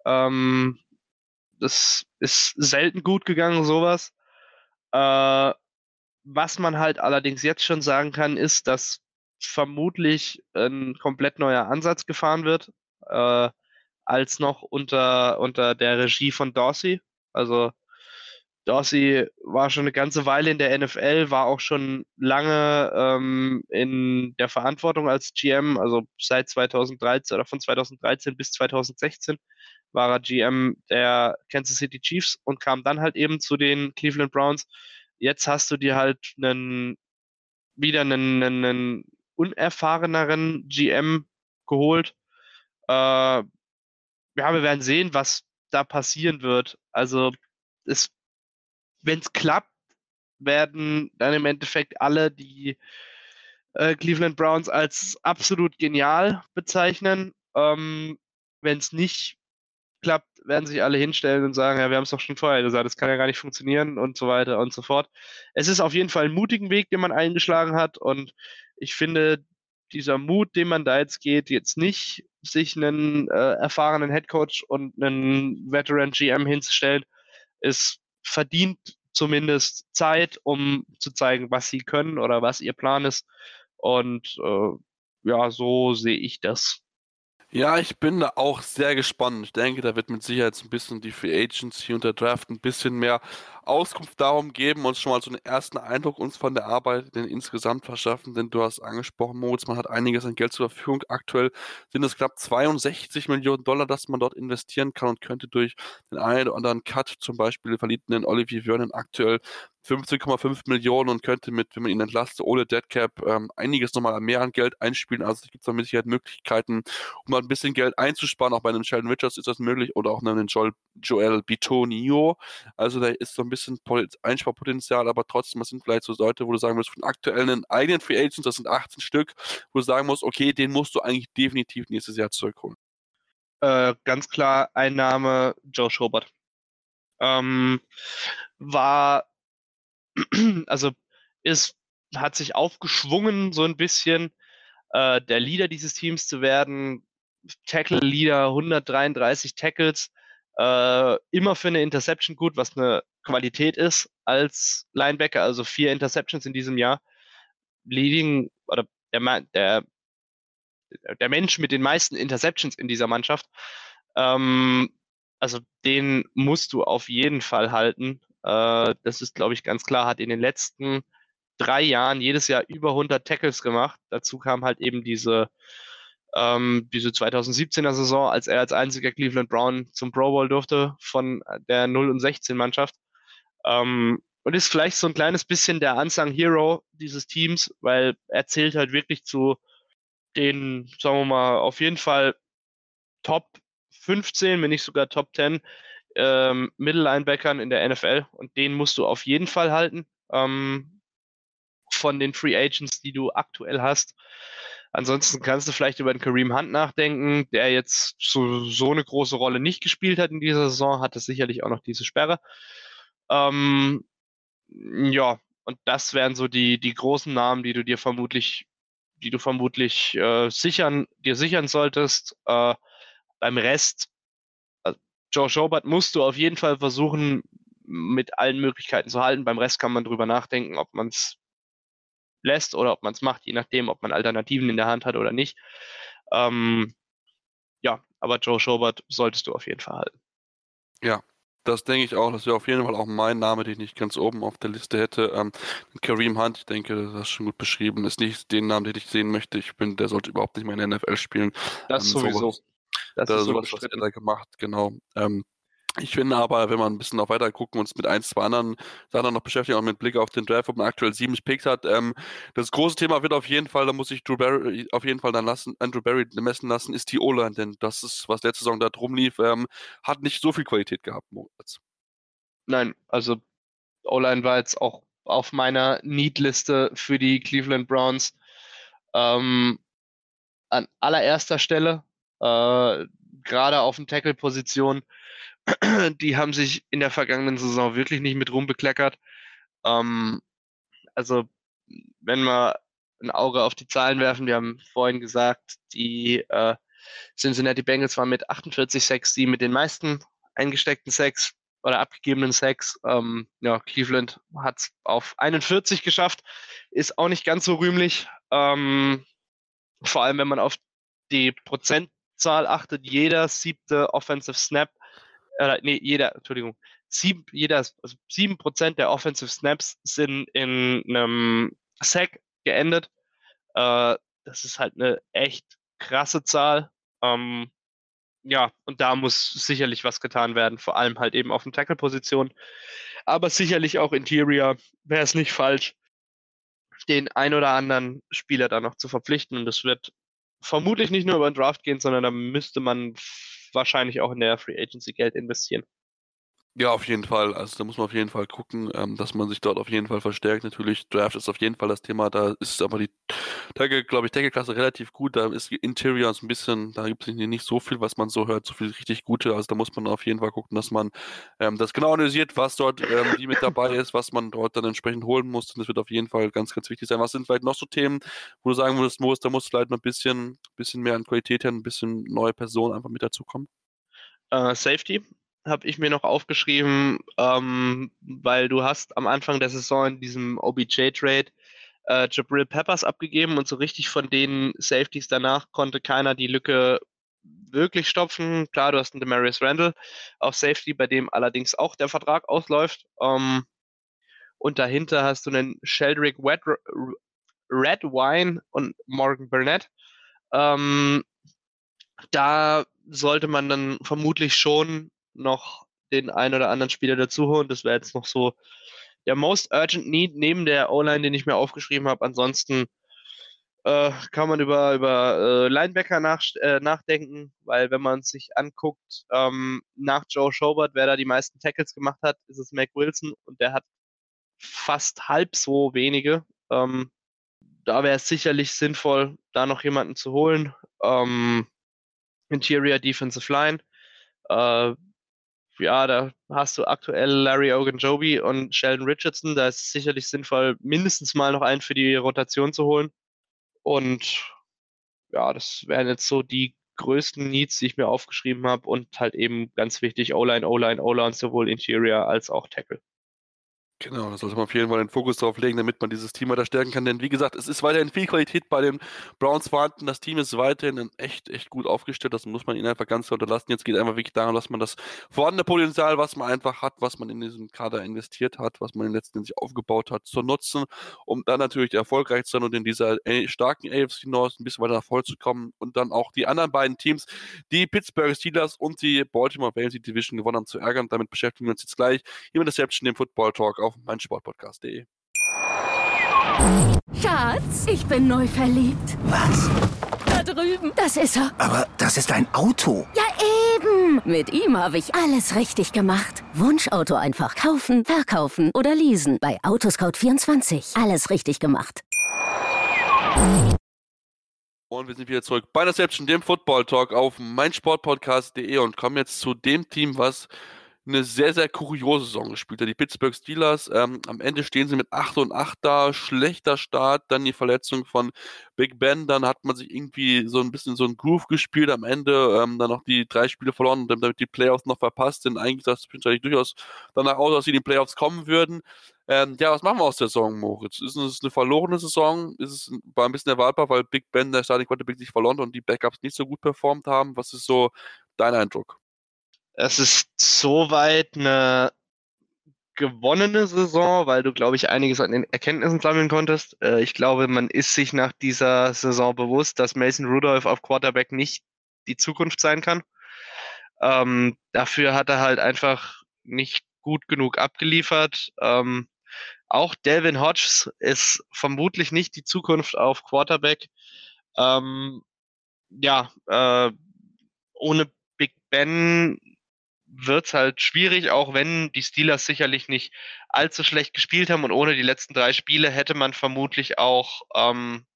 Ähm, das ist selten gut gegangen, sowas. Äh, was man halt allerdings jetzt schon sagen kann, ist, dass vermutlich ein komplett neuer Ansatz gefahren wird, äh, als noch unter, unter der Regie von Dorsey. Also Dorsey war schon eine ganze Weile in der NFL, war auch schon lange ähm, in der Verantwortung als GM, also seit 2013 oder von 2013 bis 2016 war er GM der Kansas City Chiefs und kam dann halt eben zu den Cleveland Browns. Jetzt hast du dir halt einen, wieder einen, einen unerfahreneren GM geholt. Äh, ja, wir werden sehen, was da passieren wird. Also, wenn es klappt, werden dann im Endeffekt alle die äh, Cleveland Browns als absolut genial bezeichnen. Ähm, wenn es nicht klappt, werden sich alle hinstellen und sagen, ja, wir haben es doch schon vorher gesagt, das kann ja gar nicht funktionieren und so weiter und so fort. Es ist auf jeden Fall ein mutigen Weg, den man eingeschlagen hat und ich finde, dieser Mut, den man da jetzt geht, jetzt nicht sich einen äh, erfahrenen Headcoach und einen Veteran GM hinzustellen, ist verdient zumindest Zeit, um zu zeigen, was sie können oder was ihr Plan ist. Und äh, ja, so sehe ich das. Ja, ich bin da auch sehr gespannt. Ich denke, da wird mit Sicherheit ein bisschen die Free Agency und der Draft ein bisschen mehr Auskunft darum geben, uns schon mal so einen ersten Eindruck uns von der Arbeit denn insgesamt verschaffen, denn du hast angesprochen, Moritz, man hat einiges an Geld zur Verfügung. Aktuell sind es knapp 62 Millionen Dollar, das man dort investieren kann und könnte durch den einen oder anderen Cut, zum Beispiel verliebten Olivier Vernon aktuell 15,5 Millionen und könnte mit, wenn man ihn entlastet, ohne Deadcap ähm, einiges nochmal mehr an Geld einspielen. Also es gibt da mit Sicherheit Möglichkeiten, um mal ein bisschen Geld einzusparen. Auch bei einem Sheldon Richards ist das möglich oder auch einem Joel, Joel Bitonio. Also da ist so ein bisschen Einsparpotenzial, aber trotzdem, das sind vielleicht so Leute, wo du sagen musst, von aktuellen eigenen Free Agents, das sind 18 Stück, wo du sagen musst, okay, den musst du eigentlich definitiv nächstes Jahr zurückholen. Äh, ganz klar, Einnahme Joe Schobert. Ähm, war also ist, hat sich aufgeschwungen, so ein bisschen äh, der Leader dieses Teams zu werden. Tackle-Leader, 133 Tackles, Äh, immer für eine Interception gut, was eine Qualität ist als Linebacker, also vier Interceptions in diesem Jahr. Leading oder der, der, der Mensch mit den meisten Interceptions in dieser Mannschaft. Ähm, also den musst du auf jeden Fall halten. Äh, das ist, glaube ich, ganz klar. Hat in den letzten drei Jahren jedes Jahr über 100 Tackles gemacht. Dazu kam halt eben diese ähm, diese 2017er Saison, als er als einziger Cleveland Brown zum Pro Bowl durfte von der 0 und 16 Mannschaft. Ähm, und ist vielleicht so ein kleines bisschen der Unsung Hero dieses Teams, weil er zählt halt wirklich zu den, sagen wir mal, auf jeden Fall Top 15, wenn nicht sogar Top 10 ähm, Mittellinebackern in der NFL und den musst du auf jeden Fall halten ähm, von den Free Agents, die du aktuell hast. Ansonsten kannst du vielleicht über den Kareem Hunt nachdenken, der jetzt so, so eine große Rolle nicht gespielt hat in dieser Saison, hatte sicherlich auch noch diese Sperre. Ähm, ja, und das wären so die, die großen Namen, die du dir vermutlich, die du vermutlich äh, sichern, dir sichern solltest. Äh, beim Rest, also Joe Schobert musst du auf jeden Fall versuchen, mit allen Möglichkeiten zu halten. Beim Rest kann man drüber nachdenken, ob man es lässt oder ob man es macht, je nachdem, ob man Alternativen in der Hand hat oder nicht. Ähm, ja, aber Joe Schobert solltest du auf jeden Fall halten. Ja, das denke ich auch. Das wäre auf jeden Fall auch mein Name, den ich ganz oben auf der Liste hätte. Ähm, Kareem Hunt, ich denke, das ist schon gut beschrieben. Ist nicht den Namen, den ich sehen möchte. Ich bin, der sollte überhaupt nicht mehr in der NFL spielen. Das ähm, sowieso. Das da ist sowas, was er da gemacht, genau. Ähm, ich finde aber, wenn man ein bisschen noch weiter gucken und uns mit ein, zwei anderen Sachen noch beschäftigen, auch mit Blick auf den Draft, wo man aktuell sieben Picks hat, ähm, das große Thema wird auf jeden Fall, da muss ich Drew Barry auf jeden Fall dann lassen, Andrew Barry messen lassen, ist die O-Line, denn das ist, was letzte Saison da drum lief, ähm, hat nicht so viel Qualität gehabt, Moritz. Nein, also O-Line war jetzt auch auf meiner Need-Liste für die Cleveland Browns ähm, an allererster Stelle, äh, gerade auf den Tackle-Position die haben sich in der vergangenen Saison wirklich nicht mit rumbekleckert. Ähm, also, wenn wir ein Auge auf die Zahlen werfen, wir haben vorhin gesagt, die äh, Cincinnati Bengals waren mit 48 Sacks die mit den meisten eingesteckten Sacks oder abgegebenen Sacks. Ähm, ja, Cleveland hat es auf 41 geschafft, ist auch nicht ganz so rühmlich. Ähm, vor allem, wenn man auf die Prozentzahl achtet, jeder siebte Offensive Snap äh, nee, jeder, Entschuldigung, sieben, jeder, also sieben Prozent der Offensive Snaps sind in einem Sack geendet. Äh, das ist halt eine echt krasse Zahl. Ähm, ja, und da muss sicherlich was getan werden, vor allem halt eben auf den Tackle-Position. Aber sicherlich auch Interior wäre es nicht falsch, den ein oder anderen Spieler da noch zu verpflichten. Und das wird vermutlich nicht nur über den Draft gehen, sondern da müsste man wahrscheinlich auch in der Free Agency Geld investieren. Ja, auf jeden Fall. Also da muss man auf jeden Fall gucken, ähm, dass man sich dort auf jeden Fall verstärkt. Natürlich, Draft ist auf jeden Fall das Thema. Da ist aber die Tackle, glaube ich, Tackle-Klasse relativ gut. Da ist Interior ein bisschen, da gibt es nicht so viel, was man so hört, so viel richtig Gute. Also da muss man auf jeden Fall gucken, dass man ähm, das genau analysiert, was dort ähm, wie mit dabei ist, was man dort dann entsprechend holen muss. Und das wird auf jeden Fall ganz, ganz wichtig sein. Was sind vielleicht noch so Themen, wo du sagen würdest, Moos, da muss vielleicht noch ein bisschen, bisschen mehr an Qualität her, ein bisschen neue Personen einfach mit dazukommen? Uh, Safety habe ich mir noch aufgeschrieben, ähm, weil du hast am Anfang der Saison in diesem OBJ-Trade äh, Jabril Peppers abgegeben und so richtig von den Safeties danach konnte keiner die Lücke wirklich stopfen. Klar, du hast einen Demarius Randall auf Safety, bei dem allerdings auch der Vertrag ausläuft. Ähm, und dahinter hast du einen Sheldrick Red, Red Wine und Morgan Burnett. Ähm, da sollte man dann vermutlich schon noch den einen oder anderen Spieler dazu holen. Das wäre jetzt noch so der most urgent need neben der O-Line, den ich mir aufgeschrieben habe. Ansonsten äh, kann man über, über äh, Linebacker nach, äh, nachdenken, weil wenn man sich anguckt, ähm, nach Joe Schobert, wer da die meisten Tackles gemacht hat, ist es Mac Wilson und der hat fast halb so wenige. Ähm, da wäre es sicherlich sinnvoll, da noch jemanden zu holen. Ähm, Interior Defensive Line. Ja, da hast du aktuell Larry Ogunjobi und Sheldon Richardson. Da ist es sicherlich sinnvoll, mindestens mal noch einen für die Rotation zu holen. Und ja, das wären jetzt so die größten Needs, die ich mir aufgeschrieben habe und halt eben ganz wichtig O-Line, O-Line, O-Line, sowohl Interior als auch Tackle. Genau, da sollte man auf jeden Fall den Fokus drauf legen, damit man dieses Team weiter stärken kann. Denn wie gesagt, es ist weiterhin viel Qualität bei den Browns vorhanden. Das Team ist weiterhin echt, echt gut aufgestellt. Das muss man ihnen einfach ganz unterlassen. Jetzt geht einfach wirklich darum, dass man das vorhandene Potenzial, was man einfach hat, was man in diesen Kader investiert hat, was man in den letzten Jahren sich aufgebaut hat, zu nutzen, um dann natürlich erfolgreich zu sein und in dieser starken AFC North ein bisschen weiter nach vorne zu kommen und dann auch die anderen beiden Teams, die Pittsburgh Steelers und die Baltimore Ravens Division gewonnen haben, zu ärgern. Damit beschäftigen wir uns jetzt gleich hier mit Deception, dem Football Talk auf meinsportpodcast.de. Schatz, ich bin neu verliebt. Was? Da drüben. Das ist er. Aber das ist ein Auto. Ja, eben. Mit ihm habe ich alles richtig gemacht. Wunschauto einfach kaufen, verkaufen oder leasen. Bei Autoscout24. Alles richtig gemacht. Und wir sind wieder zurück bei Deception, dem Football Talk auf meinsportpodcast.de und kommen jetzt zu dem Team, was eine sehr, sehr kuriose Saison gespielt hat. Die Pittsburgh Steelers, ähm, am Ende stehen sie mit 8 und 8 da, schlechter Start, dann die Verletzung von Big Ben, dann hat man sich irgendwie so ein bisschen so ein Groove gespielt, am Ende ähm, dann noch die drei Spiele verloren und damit die Playoffs noch verpasst sind. Eigentlich sah es durchaus danach aus, dass sie in die Playoffs kommen würden. Ähm, ja, was machen wir aus der Saison, Moritz? Ist es eine verlorene Saison? Ist es war ein bisschen erwartbar, weil Big Ben, der Starting Quarterback, sich verloren und die Backups nicht so gut performt haben? Was ist so dein Eindruck? Es ist soweit eine gewonnene Saison, weil du, glaube ich, einiges an den Erkenntnissen sammeln konntest. Äh, ich glaube, man ist sich nach dieser Saison bewusst, dass Mason Rudolph auf Quarterback nicht die Zukunft sein kann. Ähm, dafür hat er halt einfach nicht gut genug abgeliefert. Ähm, auch Delvin Hodges ist vermutlich nicht die Zukunft auf Quarterback. Ähm, ja, äh, ohne Big Ben wird es halt schwierig, auch wenn die Steelers sicherlich nicht allzu schlecht gespielt haben und ohne die letzten drei Spiele hätte man vermutlich auch ähm,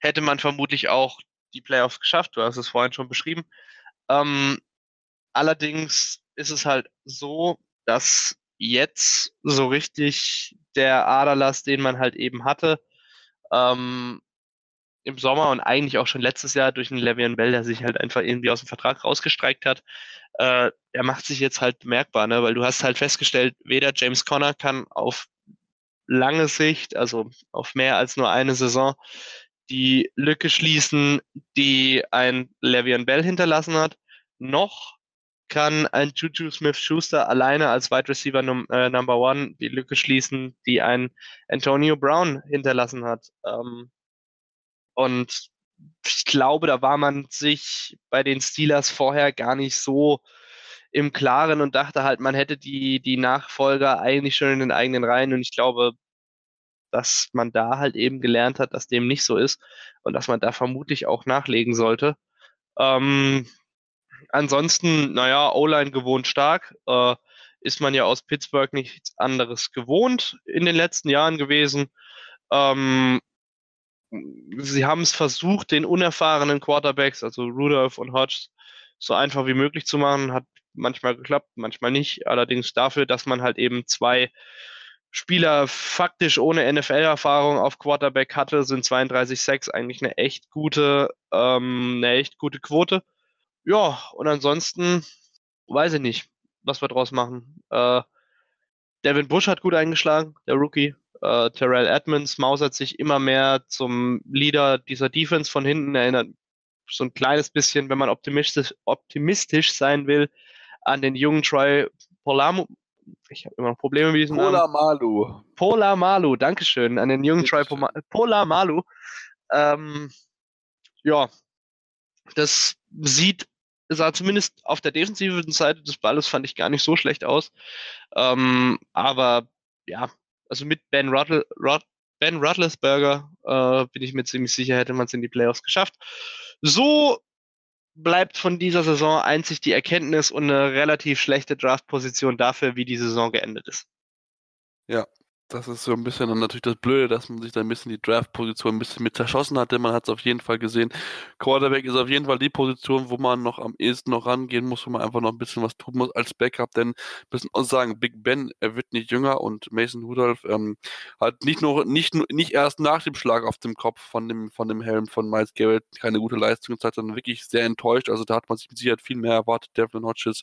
hätte man vermutlich auch die Playoffs geschafft. Du hast es vorhin schon beschrieben. Ähm, allerdings ist es halt so, dass jetzt so richtig der Aderlass, den man halt eben hatte, ähm, im Sommer und eigentlich auch schon letztes Jahr durch einen Le'Veon Bell, der sich halt einfach irgendwie aus dem Vertrag rausgestreikt hat, äh, der macht sich jetzt halt bemerkbar, ne? weil du hast halt festgestellt, weder James Conner kann auf lange Sicht, also auf mehr als nur eine Saison, die Lücke schließen, die ein Le'Veon Bell hinterlassen hat, noch kann ein Juju Smith-Schuster alleine als Wide Receiver num äh, Number One die Lücke schließen, die ein Antonio Brown hinterlassen hat. Ähm, und ich glaube, da war man sich bei den Steelers vorher gar nicht so im Klaren und dachte halt, man hätte die, die Nachfolger eigentlich schon in den eigenen Reihen. Und ich glaube, dass man da halt eben gelernt hat, dass dem nicht so ist und dass man da vermutlich auch nachlegen sollte. Ähm, ansonsten, naja, O-Line gewohnt stark. Äh, ist man ja aus Pittsburgh nichts anderes gewohnt in den letzten Jahren gewesen. Ähm, sie haben es versucht, den unerfahrenen Quarterbacks, also Rudolph und Hodges, so einfach wie möglich zu machen. Hat manchmal geklappt, manchmal nicht. Allerdings dafür, dass man halt eben zwei Spieler faktisch ohne NFL-Erfahrung auf Quarterback hatte, sind 32,6 eigentlich eine echt gute, ähm, eine echt gute Quote. Ja, und ansonsten weiß ich nicht, was wir draus machen. Äh, Devin Bush hat gut eingeschlagen, der Rookie. Äh, Terrell Edmonds mausert sich immer mehr zum Leader dieser Defense von hinten, erinnert so ein kleines bisschen, wenn man optimistisch, optimistisch sein will, an den jungen Troy Polamo. Ich habe immer noch Probleme mit diesem Pola Namen. Malu. Pola Malu, Dankeschön, an den jungen Troy Poma Pola Malu. Ähm, ja, das sieht, sah zumindest auf der defensiven Seite des Balles fand ich gar nicht so schlecht aus. Ähm, aber ja, also mit Ben, Ruttle, Rut, ben Ruttlesberger äh, bin ich mir ziemlich sicher, hätte man es in die Playoffs geschafft. So bleibt von dieser Saison einzig die Erkenntnis und eine relativ schlechte Draftposition dafür, wie die Saison geendet ist. Ja, das ist so ein bisschen dann natürlich das Blöde, dass man sich da ein bisschen die Draft-Position ein bisschen mit zerschossen hatte. Man hat es auf jeden Fall gesehen. Quarterback ist auf jeden Fall die Position, wo man noch am ehesten noch rangehen muss, wo man einfach noch ein bisschen was tun muss als Backup. Denn müssen auch sagen, Big Ben, er wird nicht jünger und Mason Rudolph ähm, hat nicht nur nicht, nicht erst nach dem Schlag auf dem Kopf von dem, von dem Helm von Miles Garrett keine gute Leistung gezeigt, sondern wirklich sehr enttäuscht. Also da hat man sich mit Sicherheit viel mehr erwartet. Devlin Hodges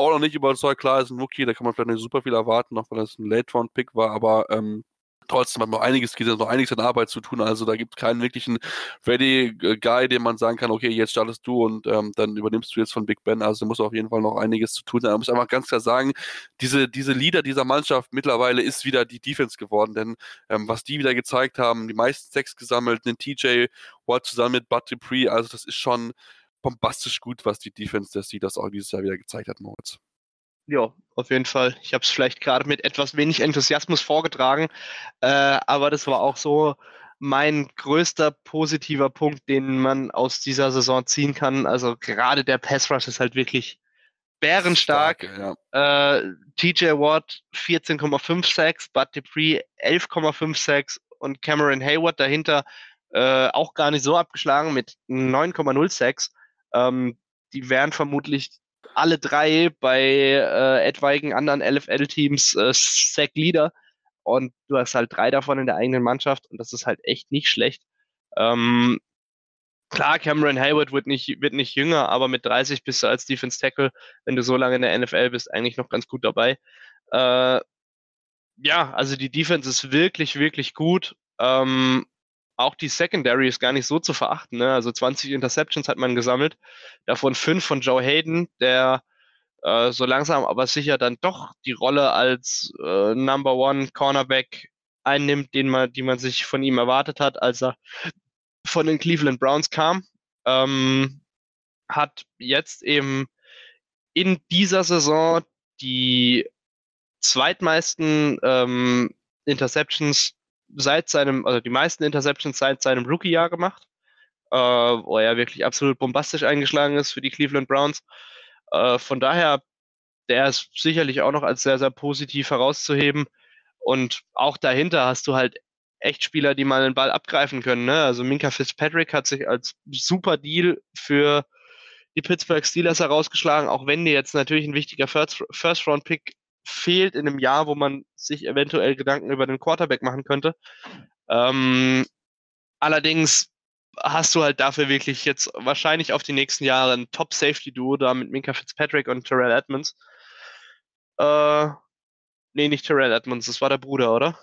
auch noch nicht überzeugt. Klar, ist ein Rookie, da kann man vielleicht nicht super viel erwarten, noch weil das ein Late-Round-Pick war, aber ähm, trotzdem hat man noch einiges, geht noch einiges an Arbeit zu tun. Also da gibt es keinen wirklichen ready Guy, dem man sagen kann, okay, jetzt startest du und ähm, dann übernimmst du jetzt von Big Ben. Also da muss auf jeden Fall noch einiges zu tun sein. Man muss einfach ganz klar sagen, diese, diese Leader dieser Mannschaft mittlerweile ist wieder die Defense geworden, denn ähm, was die wieder gezeigt haben, die meisten Sex gesammelt, einen TJ Watt zusammen mit Bud Dupree, also das ist schon bombastisch gut, was die Defense der Steelers auch dieses Jahr wieder gezeigt hat, Moritz. Ja, auf jeden Fall. Ich habe es vielleicht gerade mit etwas wenig Enthusiasmus vorgetragen, äh, aber das war auch so mein größter positiver Punkt, den man aus dieser Saison ziehen kann. Also gerade der Pass Rush ist halt wirklich bärenstark. Stark, ja. äh, TJ Watt 14,5 Sacks, Bud Dupree 11,5 Sacks und Cameron Hayward dahinter äh, auch gar nicht so abgeschlagen mit 9,0 Sacks. Ähm, die wären vermutlich alle drei bei äh, etwaigen anderen LFL-Teams äh, Sack-Leader. Und du hast halt drei davon in der eigenen Mannschaft und das ist halt echt nicht schlecht. Ähm, klar, Cameron Hayward wird nicht, wird nicht jünger, aber mit 30 bist du als Defense Tackle, wenn du so lange in der NFL bist, eigentlich noch ganz gut dabei. Äh, ja, also die Defense ist wirklich, wirklich gut. Ähm, auch die Secondary ist gar nicht so zu verachten. Ne? Also 20 Interceptions hat man gesammelt, davon fünf von Joe Hayden, der äh, so langsam aber sicher dann doch die Rolle als äh, Number One Cornerback einnimmt, den man, die man sich von ihm erwartet hat, als er von den Cleveland Browns kam. Ähm, hat jetzt eben in dieser Saison die zweitmeisten ähm, Interceptions seit seinem, also die meisten Interceptions seit seinem Rookie-Jahr gemacht, äh, wo er wirklich absolut bombastisch eingeschlagen ist für die Cleveland Browns. Äh, von daher, der ist sicherlich auch noch als sehr, sehr positiv herauszuheben. Und auch dahinter hast du halt echt Spieler, die mal den Ball abgreifen können. Ne? Also Minka Fitzpatrick hat sich als super Deal für die Pittsburgh Steelers herausgeschlagen, auch wenn die jetzt natürlich ein wichtiger First-Round-Pick fehlt in einem Jahr, wo man sich eventuell Gedanken über den Quarterback machen könnte. Ähm, allerdings hast du halt dafür wirklich jetzt wahrscheinlich auf die nächsten Jahre ein Top-Safety-Duo da mit Minka Fitzpatrick und Terrell Edmonds. Äh, nee, nicht Terrell Edmonds, das war der Bruder, oder?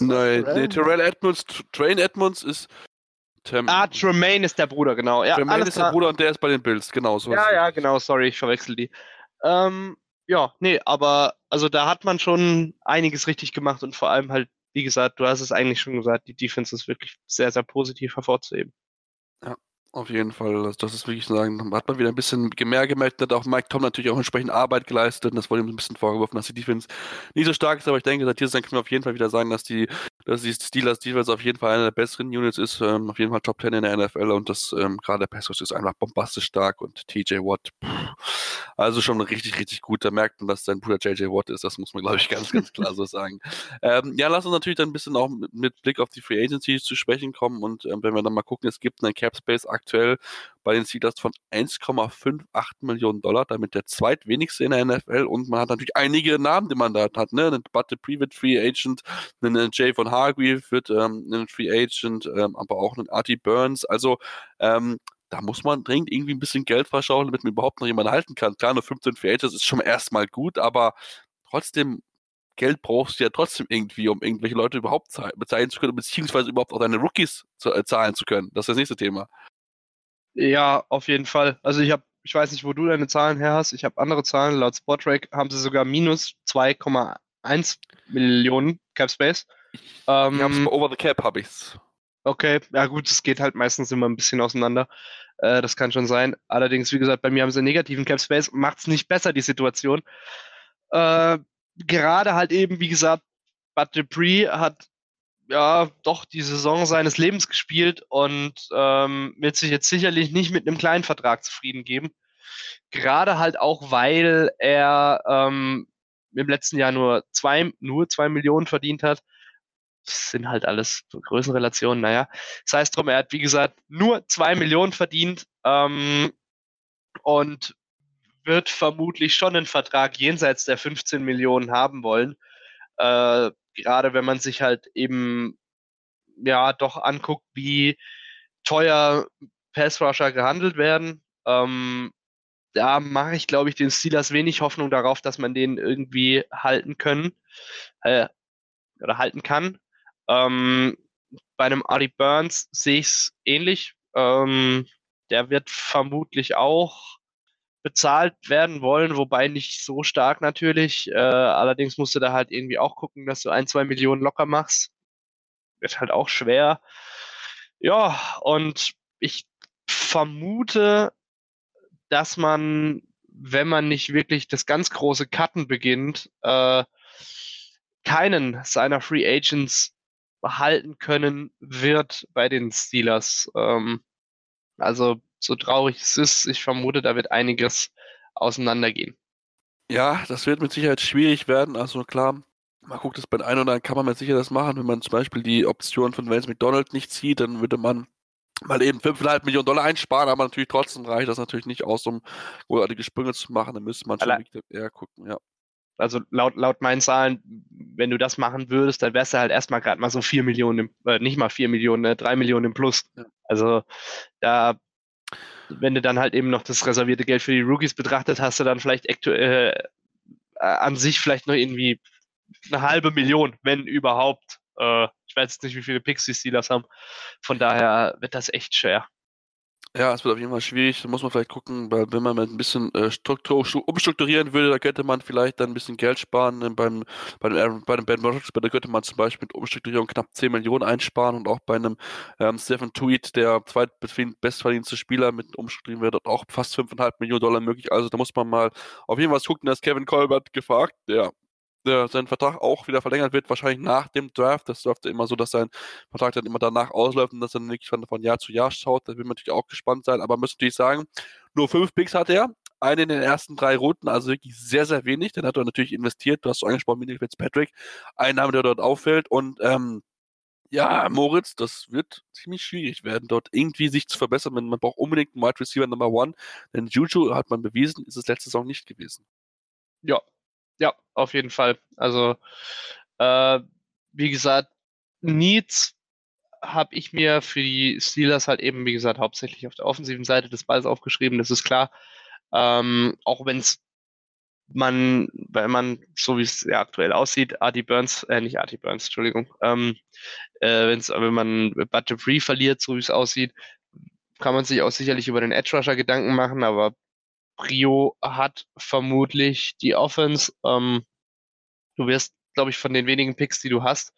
Nein, Terrell? nee, Terrell Edmonds, Train Edmonds ist Tem ah, Tremaine ist der Bruder, genau. Ja, Tremaine ist der Bruder und der ist bei den Bills, genau so. Ja, ja, genau, sorry, ich verwechsel die. Ähm, ja, nee, aber also da hat man schon einiges richtig gemacht und vor allem halt, wie gesagt, du hast es eigentlich schon gesagt, die Defense ist wirklich sehr, sehr positiv hervorzuheben. Auf jeden Fall, das ist wirklich sagen, hat man wieder ein bisschen mehr gemerkt, hat auch Mike Tom natürlich auch entsprechend Arbeit geleistet und das wurde ihm ein bisschen vorgeworfen, dass die Defense nicht so stark ist, aber ich denke, seit Saison können wir auf jeden Fall wieder sagen, dass die, dass die Steelers Defense auf jeden Fall eine der besseren Units ist, ähm, auf jeden Fall Top 10 in der NFL und das ähm, gerade der Pass ist einfach bombastisch stark und TJ Watt, pff, also schon richtig, richtig gut, da merkt man, dass sein Bruder JJ Watt ist, das muss man glaube ich ganz, ganz klar so sagen. Ähm, ja, lass uns natürlich dann ein bisschen auch mit, mit Blick auf die Free Agency zu sprechen kommen und ähm, wenn wir dann mal gucken, es gibt einen Cap Space aktuell aktuell bei den Steelers von 1,58 Millionen Dollar, damit der zweitwenigste in der NFL und man hat natürlich einige Namen, die man da hat, ne? Ein Butte Private Free Agent, einen Jay von Hargreave wird ähm, ein Free Agent, ähm, aber auch einen Artie Burns, also ähm, da muss man dringend irgendwie ein bisschen Geld verschauen, damit man überhaupt noch jemanden halten kann. Klar, nur 15 Free Agents ist schon erstmal gut, aber trotzdem Geld brauchst du ja trotzdem irgendwie, um irgendwelche Leute überhaupt bezahlen zu können, beziehungsweise überhaupt auch deine Rookies zu, äh, zahlen zu können. Das ist das nächste Thema. Ja, auf jeden Fall. Also ich habe, ich weiß nicht, wo du deine Zahlen her hast. Ich habe andere Zahlen. Laut Spotrack haben sie sogar minus 2,1 Millionen Cap Space. Ähm, ja, over the Cap habe ich's. Okay, ja gut, es geht halt meistens immer ein bisschen auseinander. Äh, das kann schon sein. Allerdings, wie gesagt, bei mir haben sie einen negativen Cap Space. Macht's nicht besser, die Situation. Äh, gerade halt eben, wie gesagt, Bud Dupree hat ja doch die Saison seines Lebens gespielt und ähm, wird sich jetzt sicherlich nicht mit einem kleinen Vertrag zufrieden geben. Gerade halt auch, weil er ähm, im letzten Jahr nur zwei, nur zwei Millionen verdient hat. Das sind halt alles Größenrelationen, naja. Das heißt drum, er hat, wie gesagt, nur zwei Millionen verdient ähm, und wird vermutlich schon einen Vertrag jenseits der 15 Millionen haben wollen. Äh, gerade wenn man sich halt eben ja doch anguckt, wie teuer Pass-Rusher gehandelt werden. Ähm, da mache ich, glaube ich, den Steelers wenig Hoffnung darauf, dass man den irgendwie halten können äh, oder halten kann. Ähm, bei einem Adi Burns sehe ich es ähnlich. Ähm, der wird vermutlich auch bezahlt werden wollen, wobei nicht so stark natürlich. Äh, allerdings musst du da halt irgendwie auch gucken, dass du ein, zwei Millionen locker machst. Wird halt auch schwer. Ja, und ich vermute, dass man, wenn man nicht wirklich das ganz große Cutten beginnt, äh, keinen seiner Free Agents behalten können wird bei den Steelers. Ähm, also so traurig es ist, ich vermute, da wird einiges auseinandergehen. Ja, das wird mit Sicherheit schwierig werden. Also klar, man guckt es bei einem oder anderen, kann man mit Sicherheit das machen. Wenn man zum Beispiel die Option von Vance McDonald nicht zieht, dann würde man mal eben 5,5 Millionen Dollar einsparen, aber natürlich trotzdem reicht das natürlich nicht aus, um großartige Sprünge zu machen. Dann müsste man schon eher gucken, ja. Also laut, laut meinen Zahlen, wenn du das machen würdest, dann wärst du halt erstmal gerade mal so 4 Millionen, im, äh, nicht mal 4 Millionen, ne, 3 Millionen im Plus. Ja. Also da, wenn du dann halt eben noch das reservierte Geld für die Rookies betrachtet, hast du dann vielleicht äh, an sich vielleicht noch irgendwie eine halbe Million, wenn überhaupt. Äh, ich weiß jetzt nicht, wie viele Picks die Steelers haben. Von daher wird das echt schwer. Ja, es wird auf jeden Fall schwierig. Da muss man vielleicht gucken, weil wenn man mit ein bisschen äh, Struktur, umstrukturieren würde, da könnte man vielleicht dann ein bisschen Geld sparen. Äh, beim, bei, dem, bei dem Ben da könnte man zum Beispiel mit Umstrukturierung knapp 10 Millionen einsparen und auch bei einem ähm, Stephen Tweed, der zweitbestverdienste Spieler mit Umstrukturieren wird, auch fast 5,5 Millionen Dollar möglich. Also da muss man mal auf jeden Fall gucken, dass Kevin Colbert gefragt, der der, sein Vertrag auch wieder verlängert wird, wahrscheinlich nach dem Draft. Das ja immer so, dass sein Vertrag dann immer danach ausläuft und dass er wirklich von, von Jahr zu Jahr schaut. Da will man natürlich auch gespannt sein. Aber müsste natürlich sagen, nur fünf Picks hat er. Einen in den ersten drei Runden, also wirklich sehr, sehr wenig. Dann hat er natürlich investiert. Du hast so angesprochen, Mini Fitzpatrick. Ein Name, der dort auffällt. Und ähm, ja, Moritz, das wird ziemlich schwierig werden, dort irgendwie sich zu verbessern. Man braucht unbedingt einen Wide Receiver Number One, denn Juju hat man bewiesen, ist es letzte Saison nicht gewesen. Ja, ja, auf jeden Fall. Also, äh, wie gesagt, Needs habe ich mir für die Steelers halt eben, wie gesagt, hauptsächlich auf der offensiven Seite des Balls aufgeschrieben, das ist klar. Ähm, auch wenn es man, wenn man, so wie es ja aktuell aussieht, Artie Burns, äh, nicht Artie Burns, Entschuldigung, ähm, äh, wenn's, wenn man Budget Free verliert, so wie es aussieht, kann man sich auch sicherlich über den Edge Rusher Gedanken machen, aber Prio hat vermutlich die Offense. Ähm, du wirst, glaube ich, von den wenigen Picks, die du hast,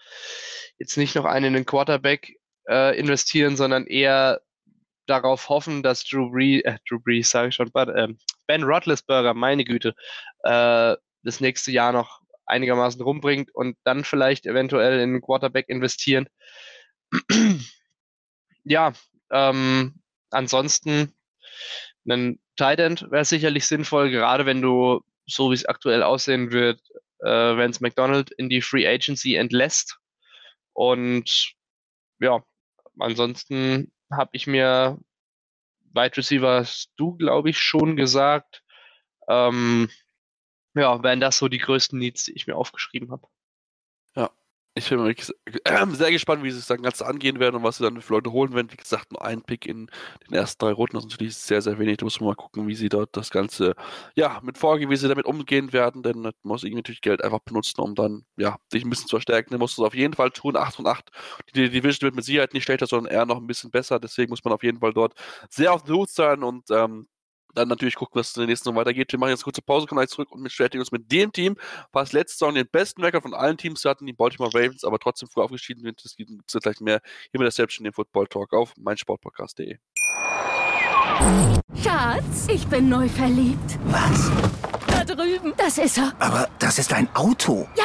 jetzt nicht noch einen in den Quarterback äh, investieren, sondern eher darauf hoffen, dass Drew Brees, äh, Drew Brees sage ich schon, but, äh, Ben Roethlisberger, meine Güte, äh, das nächste Jahr noch einigermaßen rumbringt und dann vielleicht eventuell in den Quarterback investieren. ja, ähm, ansonsten einen Tight End wäre sicherlich sinnvoll, gerade wenn du, so wie es aktuell aussehen wird, äh, Vance McDonald in die Free Agency entlässt. Und ja, ansonsten habe ich mir Wide Receiver du, glaube ich, schon gesagt. Ähm, ja, wären das so die größten Needs, die ich mir aufgeschrieben habe. Ich bin äh, sehr gespannt, wie sie es dann ganz angehen werden und was sie dann für Leute holen werden. Wie gesagt, nur ein Pick in den ersten drei Runden, ist natürlich sehr, sehr wenig. Da muss man mal gucken, wie sie dort das Ganze, ja, mit vorgehen, wie sie damit umgehen werden, denn man muss irgendwie natürlich Geld einfach benutzen, um dann, ja, sich ein bisschen zu verstärken. Man muss es auf jeden Fall tun. 8 und 8. Die Division wird mit Sicherheit nicht schlechter, sondern eher noch ein bisschen besser. Deswegen muss man auf jeden Fall dort sehr auf den Hut sein und, ähm, dann natürlich gucken, was in der nächsten Saison weitergeht. Wir machen jetzt eine kurze Pause, kommen gleich zurück und bestätigen uns mit dem Team, was letzte Saison den besten Rekord von allen Teams hatten, die Baltimore Ravens, aber trotzdem früh aufgeschieden sind. Das gibt es gleich mehr hier mit der Selbstständigen Football Talk auf meinsportpodcast.de. Schatz, ich bin neu verliebt. Was? Da drüben. Das ist er. Aber das ist ein Auto. Ja,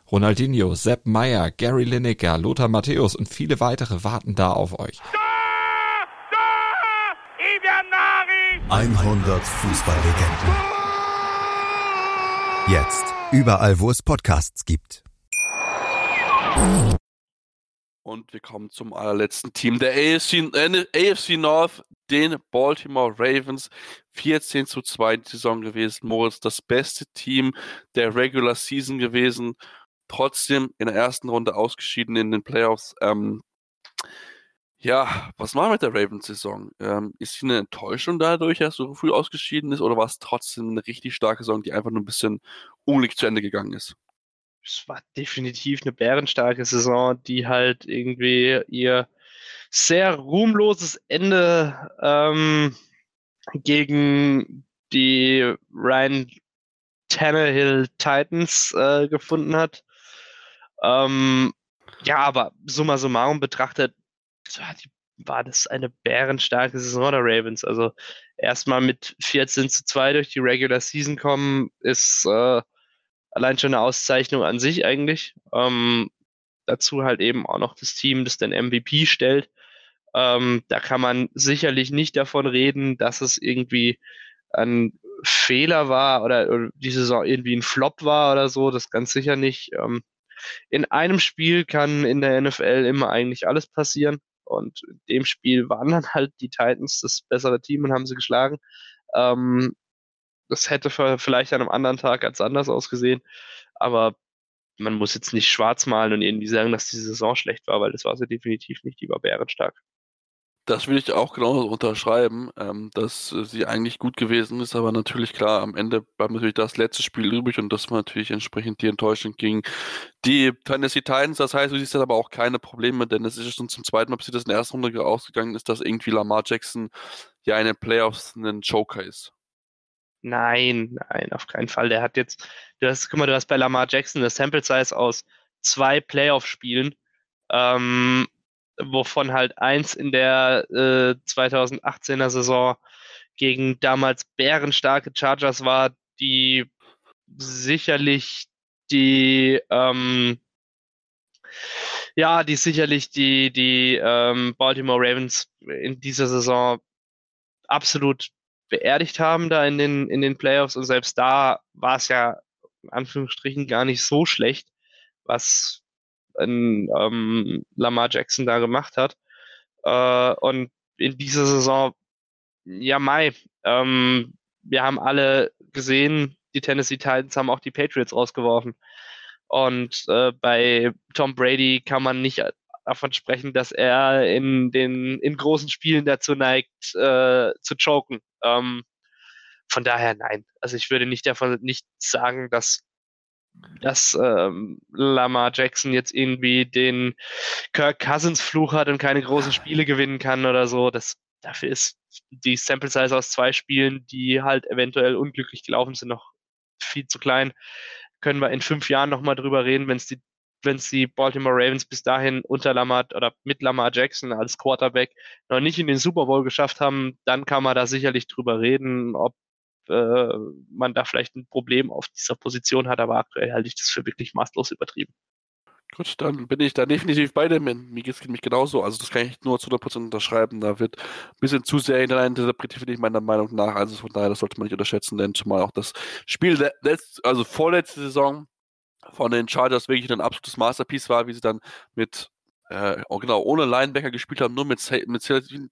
Ronaldinho, Sepp Meyer, Gary Lineker, Lothar Matthäus und viele weitere warten da auf euch. 100 Fußballlegenden. Jetzt überall, wo es Podcasts gibt. Und wir kommen zum allerletzten Team der AFC, äh, AFC North, den Baltimore Ravens. 14 zu 2 die Saison gewesen. Moritz, das beste Team der Regular Season gewesen. Trotzdem in der ersten Runde ausgeschieden in den Playoffs. Ähm, ja, was wir mit der Ravens-Saison? Ähm, ist sie eine Enttäuschung dadurch, dass so früh ausgeschieden ist, oder war es trotzdem eine richtig starke Saison, die einfach nur ein bisschen unglücklich zu Ende gegangen ist? Es war definitiv eine bärenstarke Saison, die halt irgendwie ihr sehr ruhmloses Ende ähm, gegen die Ryan Tannehill Titans äh, gefunden hat. Ähm, ja, aber summa summarum betrachtet war das eine bärenstarke Saison der Ravens. Also erstmal mit 14 zu 2 durch die Regular Season kommen, ist äh, allein schon eine Auszeichnung an sich eigentlich. Ähm, dazu halt eben auch noch das Team, das den MVP stellt. Ähm, da kann man sicherlich nicht davon reden, dass es irgendwie ein Fehler war oder, oder die Saison irgendwie ein Flop war oder so. Das ganz sicher nicht. Ähm, in einem Spiel kann in der NFL immer eigentlich alles passieren. Und in dem Spiel waren dann halt die Titans das bessere Team und haben sie geschlagen. Ähm, das hätte vielleicht an einem anderen Tag ganz anders ausgesehen. Aber man muss jetzt nicht schwarz malen und irgendwie sagen, dass die Saison schlecht war, weil das war sie definitiv nicht. Die war bärenstark. Das will ich auch genauso unterschreiben, ähm, dass äh, sie eigentlich gut gewesen ist, aber natürlich klar, am Ende bleibt natürlich das letzte Spiel übrig und das war natürlich entsprechend die Enttäuschung gegen die Tennessee Titans. Das heißt, du siehst dann aber auch keine Probleme, denn es ist schon zum zweiten Mal passiert, dass in der ersten Runde ausgegangen ist, dass irgendwie Lamar Jackson ja in den Playoffs ein Joker ist. Nein, nein, auf keinen Fall. Der hat jetzt, du hast, guck mal, du hast bei Lamar Jackson eine Sample Size aus zwei Playoff-Spielen. Ähm, wovon halt eins in der äh, 2018er Saison gegen damals bärenstarke Chargers war, die sicherlich die ähm, ja, die sicherlich die, die ähm, Baltimore Ravens in dieser Saison absolut beerdigt haben da in den, in den Playoffs. Und selbst da war es ja in Anführungsstrichen gar nicht so schlecht, was in, ähm, Lamar Jackson da gemacht hat. Äh, und in dieser Saison, ja, Mai, ähm, wir haben alle gesehen, die Tennessee Titans haben auch die Patriots rausgeworfen. Und äh, bei Tom Brady kann man nicht davon sprechen, dass er in den in großen Spielen dazu neigt, äh, zu choken. Ähm, von daher nein. Also ich würde nicht davon nicht sagen, dass dass ähm, Lamar Jackson jetzt irgendwie den Kirk Cousins Fluch hat und keine großen Spiele gewinnen kann oder so. Das, dafür ist die Sample Size aus zwei Spielen, die halt eventuell unglücklich gelaufen sind, noch viel zu klein. Können wir in fünf Jahren nochmal drüber reden, wenn es die wenn es die Baltimore Ravens bis dahin unter Lamar oder mit Lamar Jackson als Quarterback noch nicht in den Super Bowl geschafft haben, dann kann man da sicherlich drüber reden, ob äh, man da vielleicht ein Problem auf dieser Position hat, aber aktuell halte ich das für wirklich maßlos übertrieben. Gut, dann bin ich da definitiv bei dem. Mir geht es nämlich genauso. Also, das kann ich nur zu 100% unterschreiben. Da wird ein bisschen zu sehr hineininterpretiert, finde ich meiner Meinung nach. Also, von daher, das sollte man nicht unterschätzen, denn zumal auch das Spiel, letzt, also vorletzte Saison von den Chargers wirklich ein absolutes Masterpiece war, wie sie dann mit äh, oh, genau, ohne Linebacker gespielt haben, nur mit, mit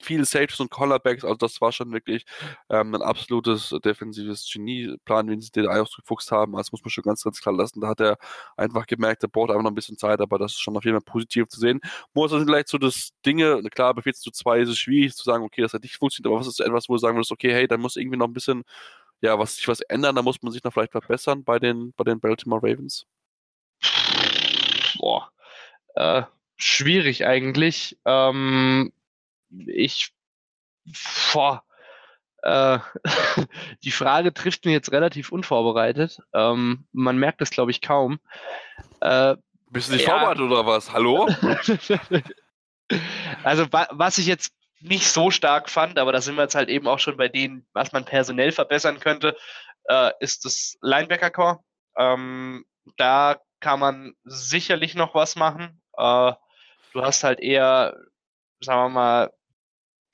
vielen Safeties und Collerbacks. Also das war schon wirklich ähm, ein absolutes defensives Genieplan, wie sie den ausgefuchst haben. Das muss man schon ganz, ganz klar lassen. Da hat er einfach gemerkt, der braucht einfach noch ein bisschen Zeit, aber das ist schon auf jeden Fall positiv zu sehen. Muss das vielleicht so das Dinge, klar, bei 14 zu 2 ist es schwierig zu sagen, okay, das hat nicht funktioniert, aber was ist etwas, wo du sagen würdest, okay, hey, da muss irgendwie noch ein bisschen, ja, was sich was ändern, da muss man sich noch vielleicht verbessern bei den, bei den Baltimore Ravens? Boah. Äh, schwierig eigentlich. Ähm, ich, boah, äh, die Frage trifft mir jetzt relativ unvorbereitet. Ähm, man merkt es, glaube ich, kaum. Äh, Bist du nicht ja. vorbereitet oder was? Hallo? also, wa was ich jetzt nicht so stark fand, aber da sind wir jetzt halt eben auch schon bei denen, was man personell verbessern könnte, äh, ist das Linebacker-Core. Ähm, da kann man sicherlich noch was machen. Äh, du hast halt eher, sagen wir mal,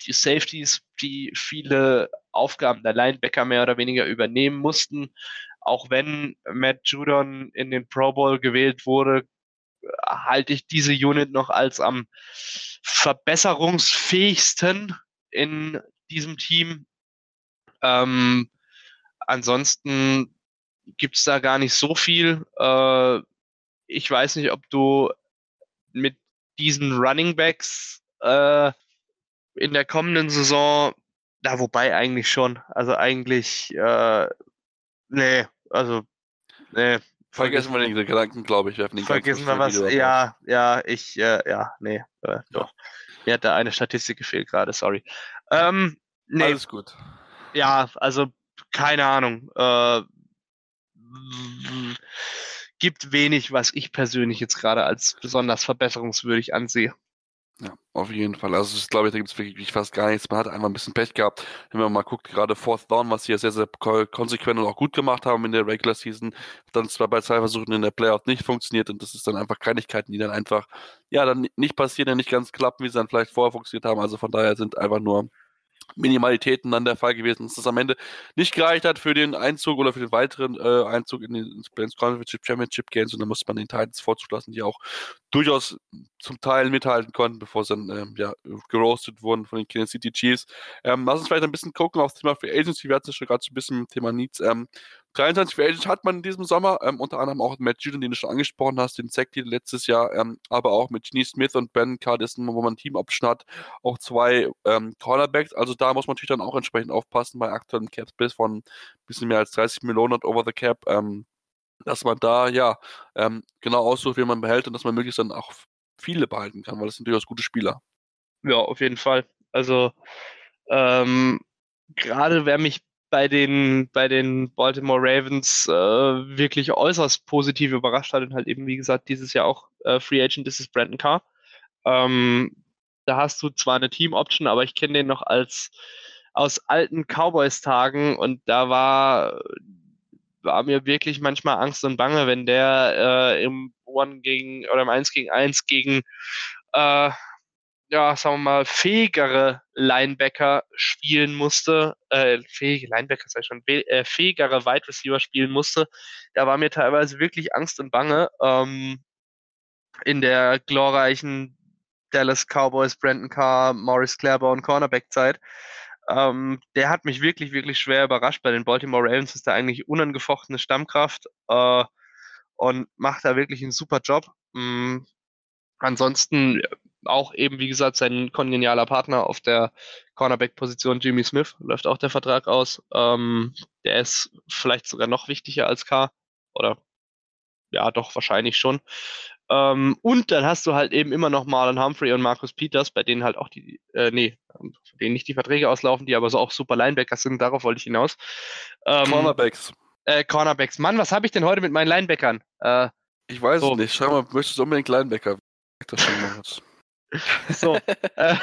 die Safeties, die viele Aufgaben der Linebacker mehr oder weniger übernehmen mussten. Auch wenn Matt Judon in den Pro Bowl gewählt wurde, halte ich diese Unit noch als am verbesserungsfähigsten in diesem Team. Ähm, ansonsten gibt es da gar nicht so viel. Äh, ich weiß nicht, ob du mit diesen Running Backs äh, in der kommenden Saison, da wobei eigentlich schon, also eigentlich, äh, nee, also, nee. Vergessen wir den Gedanken, glaube ich. Wir vergessen wir was, ja, ja, ich, äh, ja, nee, äh, doch. Mir hat da eine Statistik gefehlt gerade, sorry. Ähm, nee. Alles gut. Ja, also, keine Ahnung, äh, gibt wenig, was ich persönlich jetzt gerade als besonders verbesserungswürdig ansehe. Ja, auf jeden Fall. Also, ich glaube, da gibt es wirklich fast gar nichts. Man hat einfach ein bisschen Pech gehabt. Wenn man mal guckt, gerade Fourth Down, was sie ja sehr, sehr konsequent und auch gut gemacht haben in der Regular Season, dann zwar bei zwei Versuchen in der Playoff nicht funktioniert und das ist dann einfach Kleinigkeiten, die dann einfach, ja, dann nicht passieren, ja nicht ganz klappen, wie sie dann vielleicht vorher funktioniert haben. Also von daher sind einfach nur Minimalitäten dann der Fall gewesen, dass das am Ende nicht gereicht hat für den Einzug oder für den weiteren äh, Einzug in den ins Championship Games und dann musste man den Titans vorzulassen, die auch durchaus zum Teil mithalten konnten, bevor sie dann ähm, ja, geroastet wurden von den Kansas City Chiefs. Ähm, lass uns vielleicht ein bisschen gucken auf das Thema Free Agency. Wir hatten es schon gerade so ein bisschen mit Thema Needs. Ähm, 23 Free Agents hat man in diesem Sommer, ähm, unter anderem auch Matt Judon, den du schon angesprochen hast, den Zack Deal letztes Jahr, ähm, aber auch mit Genie Smith und Ben Cardison, wo man ein Team-Option hat, auch zwei ähm, Cornerbacks. Also da muss man natürlich dann auch entsprechend aufpassen bei aktuellen Cap Space von ein bisschen mehr als 30 Millionen und over the Cap, ähm, dass man da ja ähm, genau aussucht, wie man behält und dass man möglichst dann auch viele behalten kann, weil das sind durchaus gute Spieler. Ja, auf jeden Fall. Also ähm, gerade wer mich bei den, bei den Baltimore Ravens äh, wirklich äußerst positiv überrascht hat und halt eben, wie gesagt, dieses Jahr auch äh, Free Agent ist, ist Brandon Carr. Ähm, da hast du zwar eine Team-Option, aber ich kenne den noch als aus alten Cowboys-Tagen und da war, war mir wirklich manchmal Angst und Bange, wenn der äh, im One gegen oder im 1 gegen 1 gegen äh, ja, sagen wir mal, fähigere Linebacker spielen musste, äh, fähige Linebacker sei schon, äh, fähigere Wide Receiver spielen musste, da war mir teilweise wirklich Angst und Bange. Ähm, in der glorreichen Dallas Cowboys, Brandon Carr, Morris Claiborne Cornerback-Zeit. Ähm, der hat mich wirklich, wirklich schwer überrascht. Bei den Baltimore Ravens ist er eigentlich unangefochtene Stammkraft äh, und macht da wirklich einen super Job. Ähm, ansonsten auch eben, wie gesagt, sein kongenialer Partner auf der Cornerback-Position, Jimmy Smith, läuft auch der Vertrag aus. Ähm, der ist vielleicht sogar noch wichtiger als K. Oder ja, doch, wahrscheinlich schon. Ähm, und dann hast du halt eben immer noch Marlon Humphrey und Marcus Peters, bei denen halt auch die, äh, nee, denen nicht die Verträge auslaufen, die aber so auch super Linebackers sind, darauf wollte ich hinaus. Ähm, Cornerbacks. Äh, Cornerbacks. Mann, was habe ich denn heute mit meinen Linebackern? Äh, ich weiß so. es nicht. Schau mal, möchtest du unbedingt Linebacker? Das schon mal so. äh,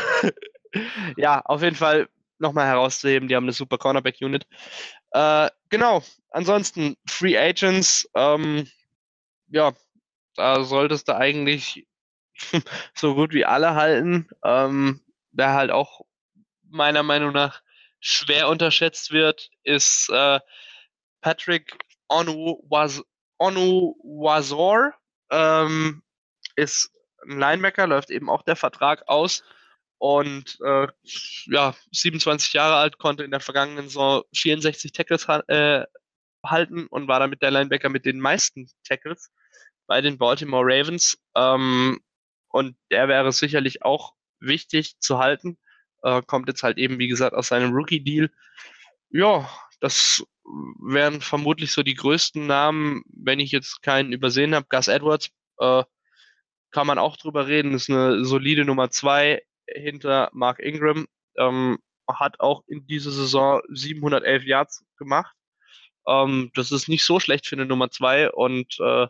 ja, auf jeden Fall nochmal herauszuheben, die haben eine super Cornerback-Unit. Äh, genau, ansonsten Free Agents, ähm, ja, da solltest du eigentlich so gut wie alle halten. Ähm, wer halt auch meiner Meinung nach schwer unterschätzt wird, ist äh, Patrick Onu, Wazor. Ähm, ist ein Linebacker, läuft eben auch der Vertrag aus. Und äh, ja, 27 Jahre alt, konnte in der vergangenen Saison 64 Tackles äh, halten und war damit der Linebacker mit den meisten Tackles bei den Baltimore Ravens. Ähm, und der wäre sicherlich auch wichtig zu halten. Äh, kommt jetzt halt eben, wie gesagt, aus seinem Rookie-Deal. Ja, das wären vermutlich so die größten Namen, wenn ich jetzt keinen übersehen habe. Gus Edwards, äh, kann man auch drüber reden, ist eine solide Nummer zwei. hinter Mark Ingram. Ähm, hat auch in dieser Saison 711 Yards gemacht. Ähm, das ist nicht so schlecht für eine Nummer zwei und äh,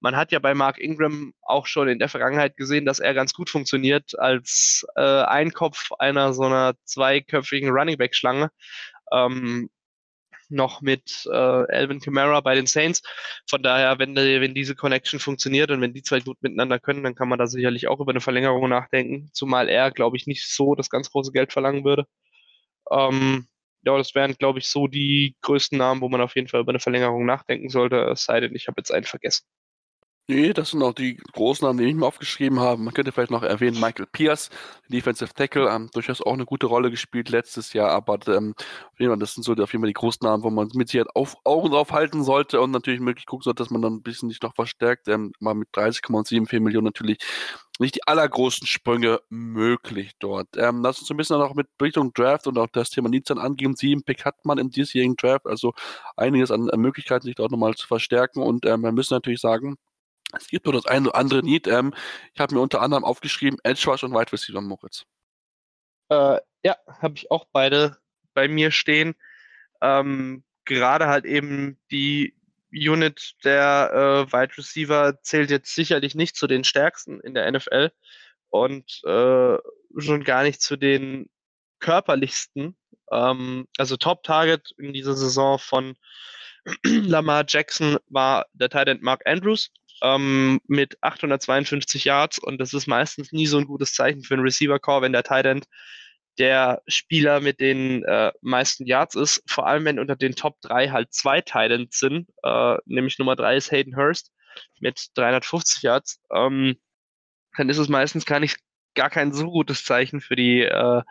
man hat ja bei Mark Ingram auch schon in der Vergangenheit gesehen, dass er ganz gut funktioniert als äh, Einkopf einer so einer zweiköpfigen Running Back Schlange. Ähm, noch mit äh, Alvin Kamara bei den Saints. Von daher, wenn, wenn diese Connection funktioniert und wenn die zwei gut miteinander können, dann kann man da sicherlich auch über eine Verlängerung nachdenken. Zumal er, glaube ich, nicht so das ganz große Geld verlangen würde. Ähm, ja, das wären, glaube ich, so die größten Namen, wo man auf jeden Fall über eine Verlängerung nachdenken sollte, es sei denn, ich habe jetzt einen vergessen. Nee, das sind auch die großen Namen, die ich mir aufgeschrieben habe. Man könnte vielleicht noch erwähnen, Michael Pierce, Defensive Tackle, ähm, durchaus auch eine gute Rolle gespielt letztes Jahr, aber ähm, das sind so auf jeden Fall die großen Namen, wo man mit Sicherheit auf, Augen drauf halten sollte und natürlich möglich gucken sollte, dass man dann ein bisschen sich noch verstärkt. Ähm, mal mit 30,74 Millionen natürlich nicht die allergrößten Sprünge möglich dort. Ähm, lass uns ein bisschen noch mit Richtung Draft und auch das Thema dann angeben. Sieben Pick hat man im diesjährigen Draft, also einiges an, an Möglichkeiten, sich dort nochmal zu verstärken und ähm, wir müssen natürlich sagen, es gibt nur das eine oder andere Need. Ähm, ich habe mir unter anderem aufgeschrieben, Edge Rush und Wide Receiver Moritz. Äh, ja, habe ich auch beide bei mir stehen. Ähm, gerade halt eben die Unit der äh, Wide Receiver zählt jetzt sicherlich nicht zu den stärksten in der NFL und äh, schon gar nicht zu den körperlichsten. Ähm, also Top Target in dieser Saison von Lamar Jackson war der Tight Mark Andrews ähm, mit 852 Yards und das ist meistens nie so ein gutes Zeichen für einen Receiver-Core, wenn der Tight End der Spieler mit den äh, meisten Yards ist, vor allem wenn unter den Top 3 halt zwei Titans sind, äh, nämlich Nummer 3 ist Hayden Hurst mit 350 Yards, ähm, dann ist es meistens gar nicht gar kein so gutes Zeichen für die äh,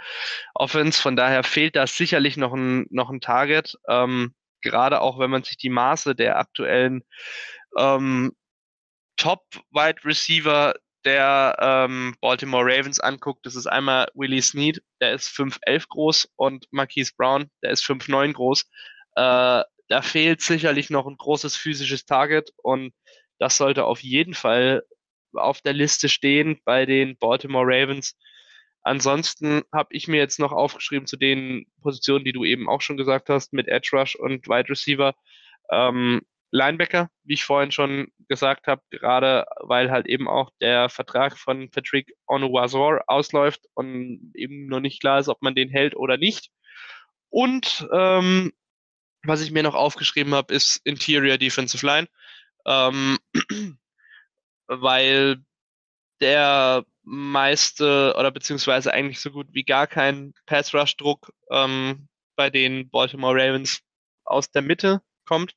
Offense. Von daher fehlt da sicherlich noch ein, noch ein Target. Ähm, gerade auch wenn man sich die Maße der aktuellen ähm, Top-Wide Receiver der ähm, Baltimore Ravens anguckt, das ist einmal Willie Snead, der ist 5'11 groß und Marquise Brown, der ist 5'9 groß. Äh, da fehlt sicherlich noch ein großes physisches Target und das sollte auf jeden Fall auf der Liste stehen bei den Baltimore Ravens. Ansonsten habe ich mir jetzt noch aufgeschrieben zu den Positionen, die du eben auch schon gesagt hast, mit Edge Rush und Wide Receiver. Ähm, Linebacker, wie ich vorhin schon gesagt habe, gerade weil halt eben auch der Vertrag von Patrick Onuwazor ausläuft und eben noch nicht klar ist, ob man den hält oder nicht. Und ähm, was ich mir noch aufgeschrieben habe, ist Interior Defensive Line, ähm, weil der meiste oder beziehungsweise eigentlich so gut wie gar kein Pass Rush Druck ähm, bei den Baltimore Ravens aus der Mitte kommt.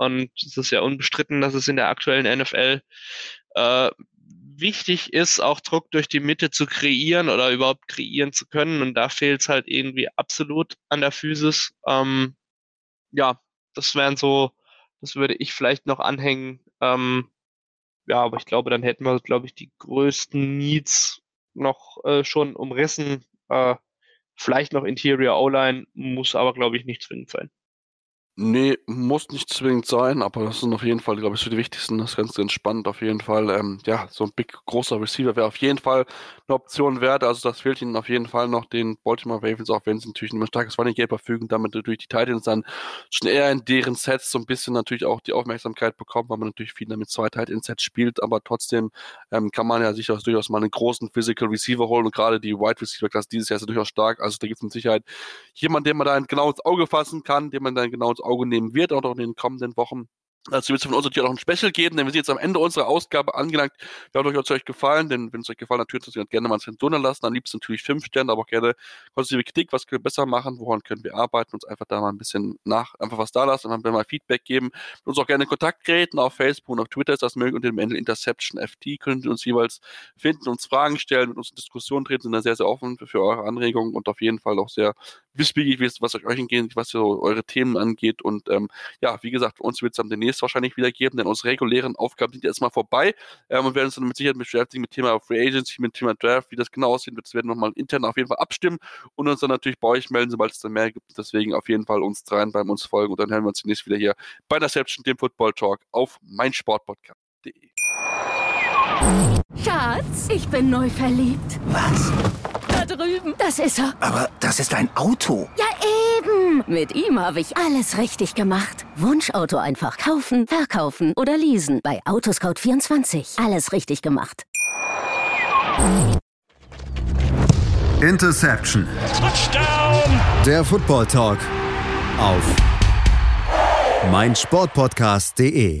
Und es ist ja unbestritten, dass es in der aktuellen NFL äh, wichtig ist, auch Druck durch die Mitte zu kreieren oder überhaupt kreieren zu können. Und da fehlt es halt irgendwie absolut an der Physis. Ähm, ja, das wären so, das würde ich vielleicht noch anhängen. Ähm, ja, aber ich glaube, dann hätten wir, glaube ich, die größten Needs noch äh, schon umrissen. Äh, vielleicht noch Interior O-Line, muss aber, glaube ich, nicht zwingend sein. Nee, muss nicht zwingend sein, aber das sind auf jeden Fall, glaube ich, so die wichtigsten. Das ist spannend auf jeden Fall. Ähm, ja, so ein big, großer Receiver wäre auf jeden Fall eine Option wert. Also das fehlt ihnen auf jeden Fall noch den Baltimore Ravens, auch wenn sie natürlich ein starkes Running Game verfügen, damit natürlich die Titans dann schon eher in deren Sets so ein bisschen natürlich auch die Aufmerksamkeit bekommen, weil man natürlich viel damit zwei Titans Sets spielt, aber trotzdem ähm, kann man ja sich durchaus mal einen großen Physical Receiver holen und gerade die Wide Receiver Klasse dieses Jahr ist ja durchaus stark. Also da gibt es mit Sicherheit jemanden, den man da genau ins Auge fassen kann, den man dann genau ins Auge Auge nehmen wird, auch in den kommenden Wochen. Dazu wird es von uns natürlich auch noch ein Special geben, denn wir sind jetzt am Ende unserer Ausgabe angelangt. Wir haben euch, euch gefallen, denn wenn es euch gefallen hat, natürlich gerne mal Zensur lassen. Am liebsten natürlich fünf Sterne, aber auch gerne konstruktive Kritik. Was können wir besser machen? Woran können wir arbeiten? Uns einfach da mal ein bisschen nach, einfach was da lassen, einfach mal Feedback geben. Uns auch gerne in Kontakt treten. Auf Facebook und auf Twitter ist das möglich. Unter dem Ende Interception FT können Sie uns jeweils finden, uns Fragen stellen, mit uns in Diskussion treten. Sind da sehr, sehr offen für, für eure Anregungen und auf jeden Fall auch sehr wissbegierig, was euch was so eure Themen angeht. Und ähm, ja, wie gesagt, uns wird es dann demnächst wahrscheinlich wieder geben, denn unsere regulären Aufgaben sind erstmal vorbei ähm, und werden uns dann mit Sicherheit beschäftigen mit Thema Free Agency, mit Thema Draft, wie das genau aussehen wird. Das werden wir nochmal intern auf jeden Fall abstimmen und uns dann natürlich bei euch melden, sobald es dann mehr gibt. Deswegen auf jeden Fall uns rein bei uns folgen und dann hören wir uns demnächst wieder hier bei Interception, dem Football Talk auf meinsportpodcast.de. Schatz, ich bin neu verliebt. Was? Drüben. Das ist er. Aber das ist ein Auto. Ja, eben. Mit ihm habe ich alles richtig gemacht. Wunschauto einfach kaufen, verkaufen oder leasen. Bei Autoscout24. Alles richtig gemacht. Interception. Touchdown. Der Football Talk. Auf meinsportpodcast.de.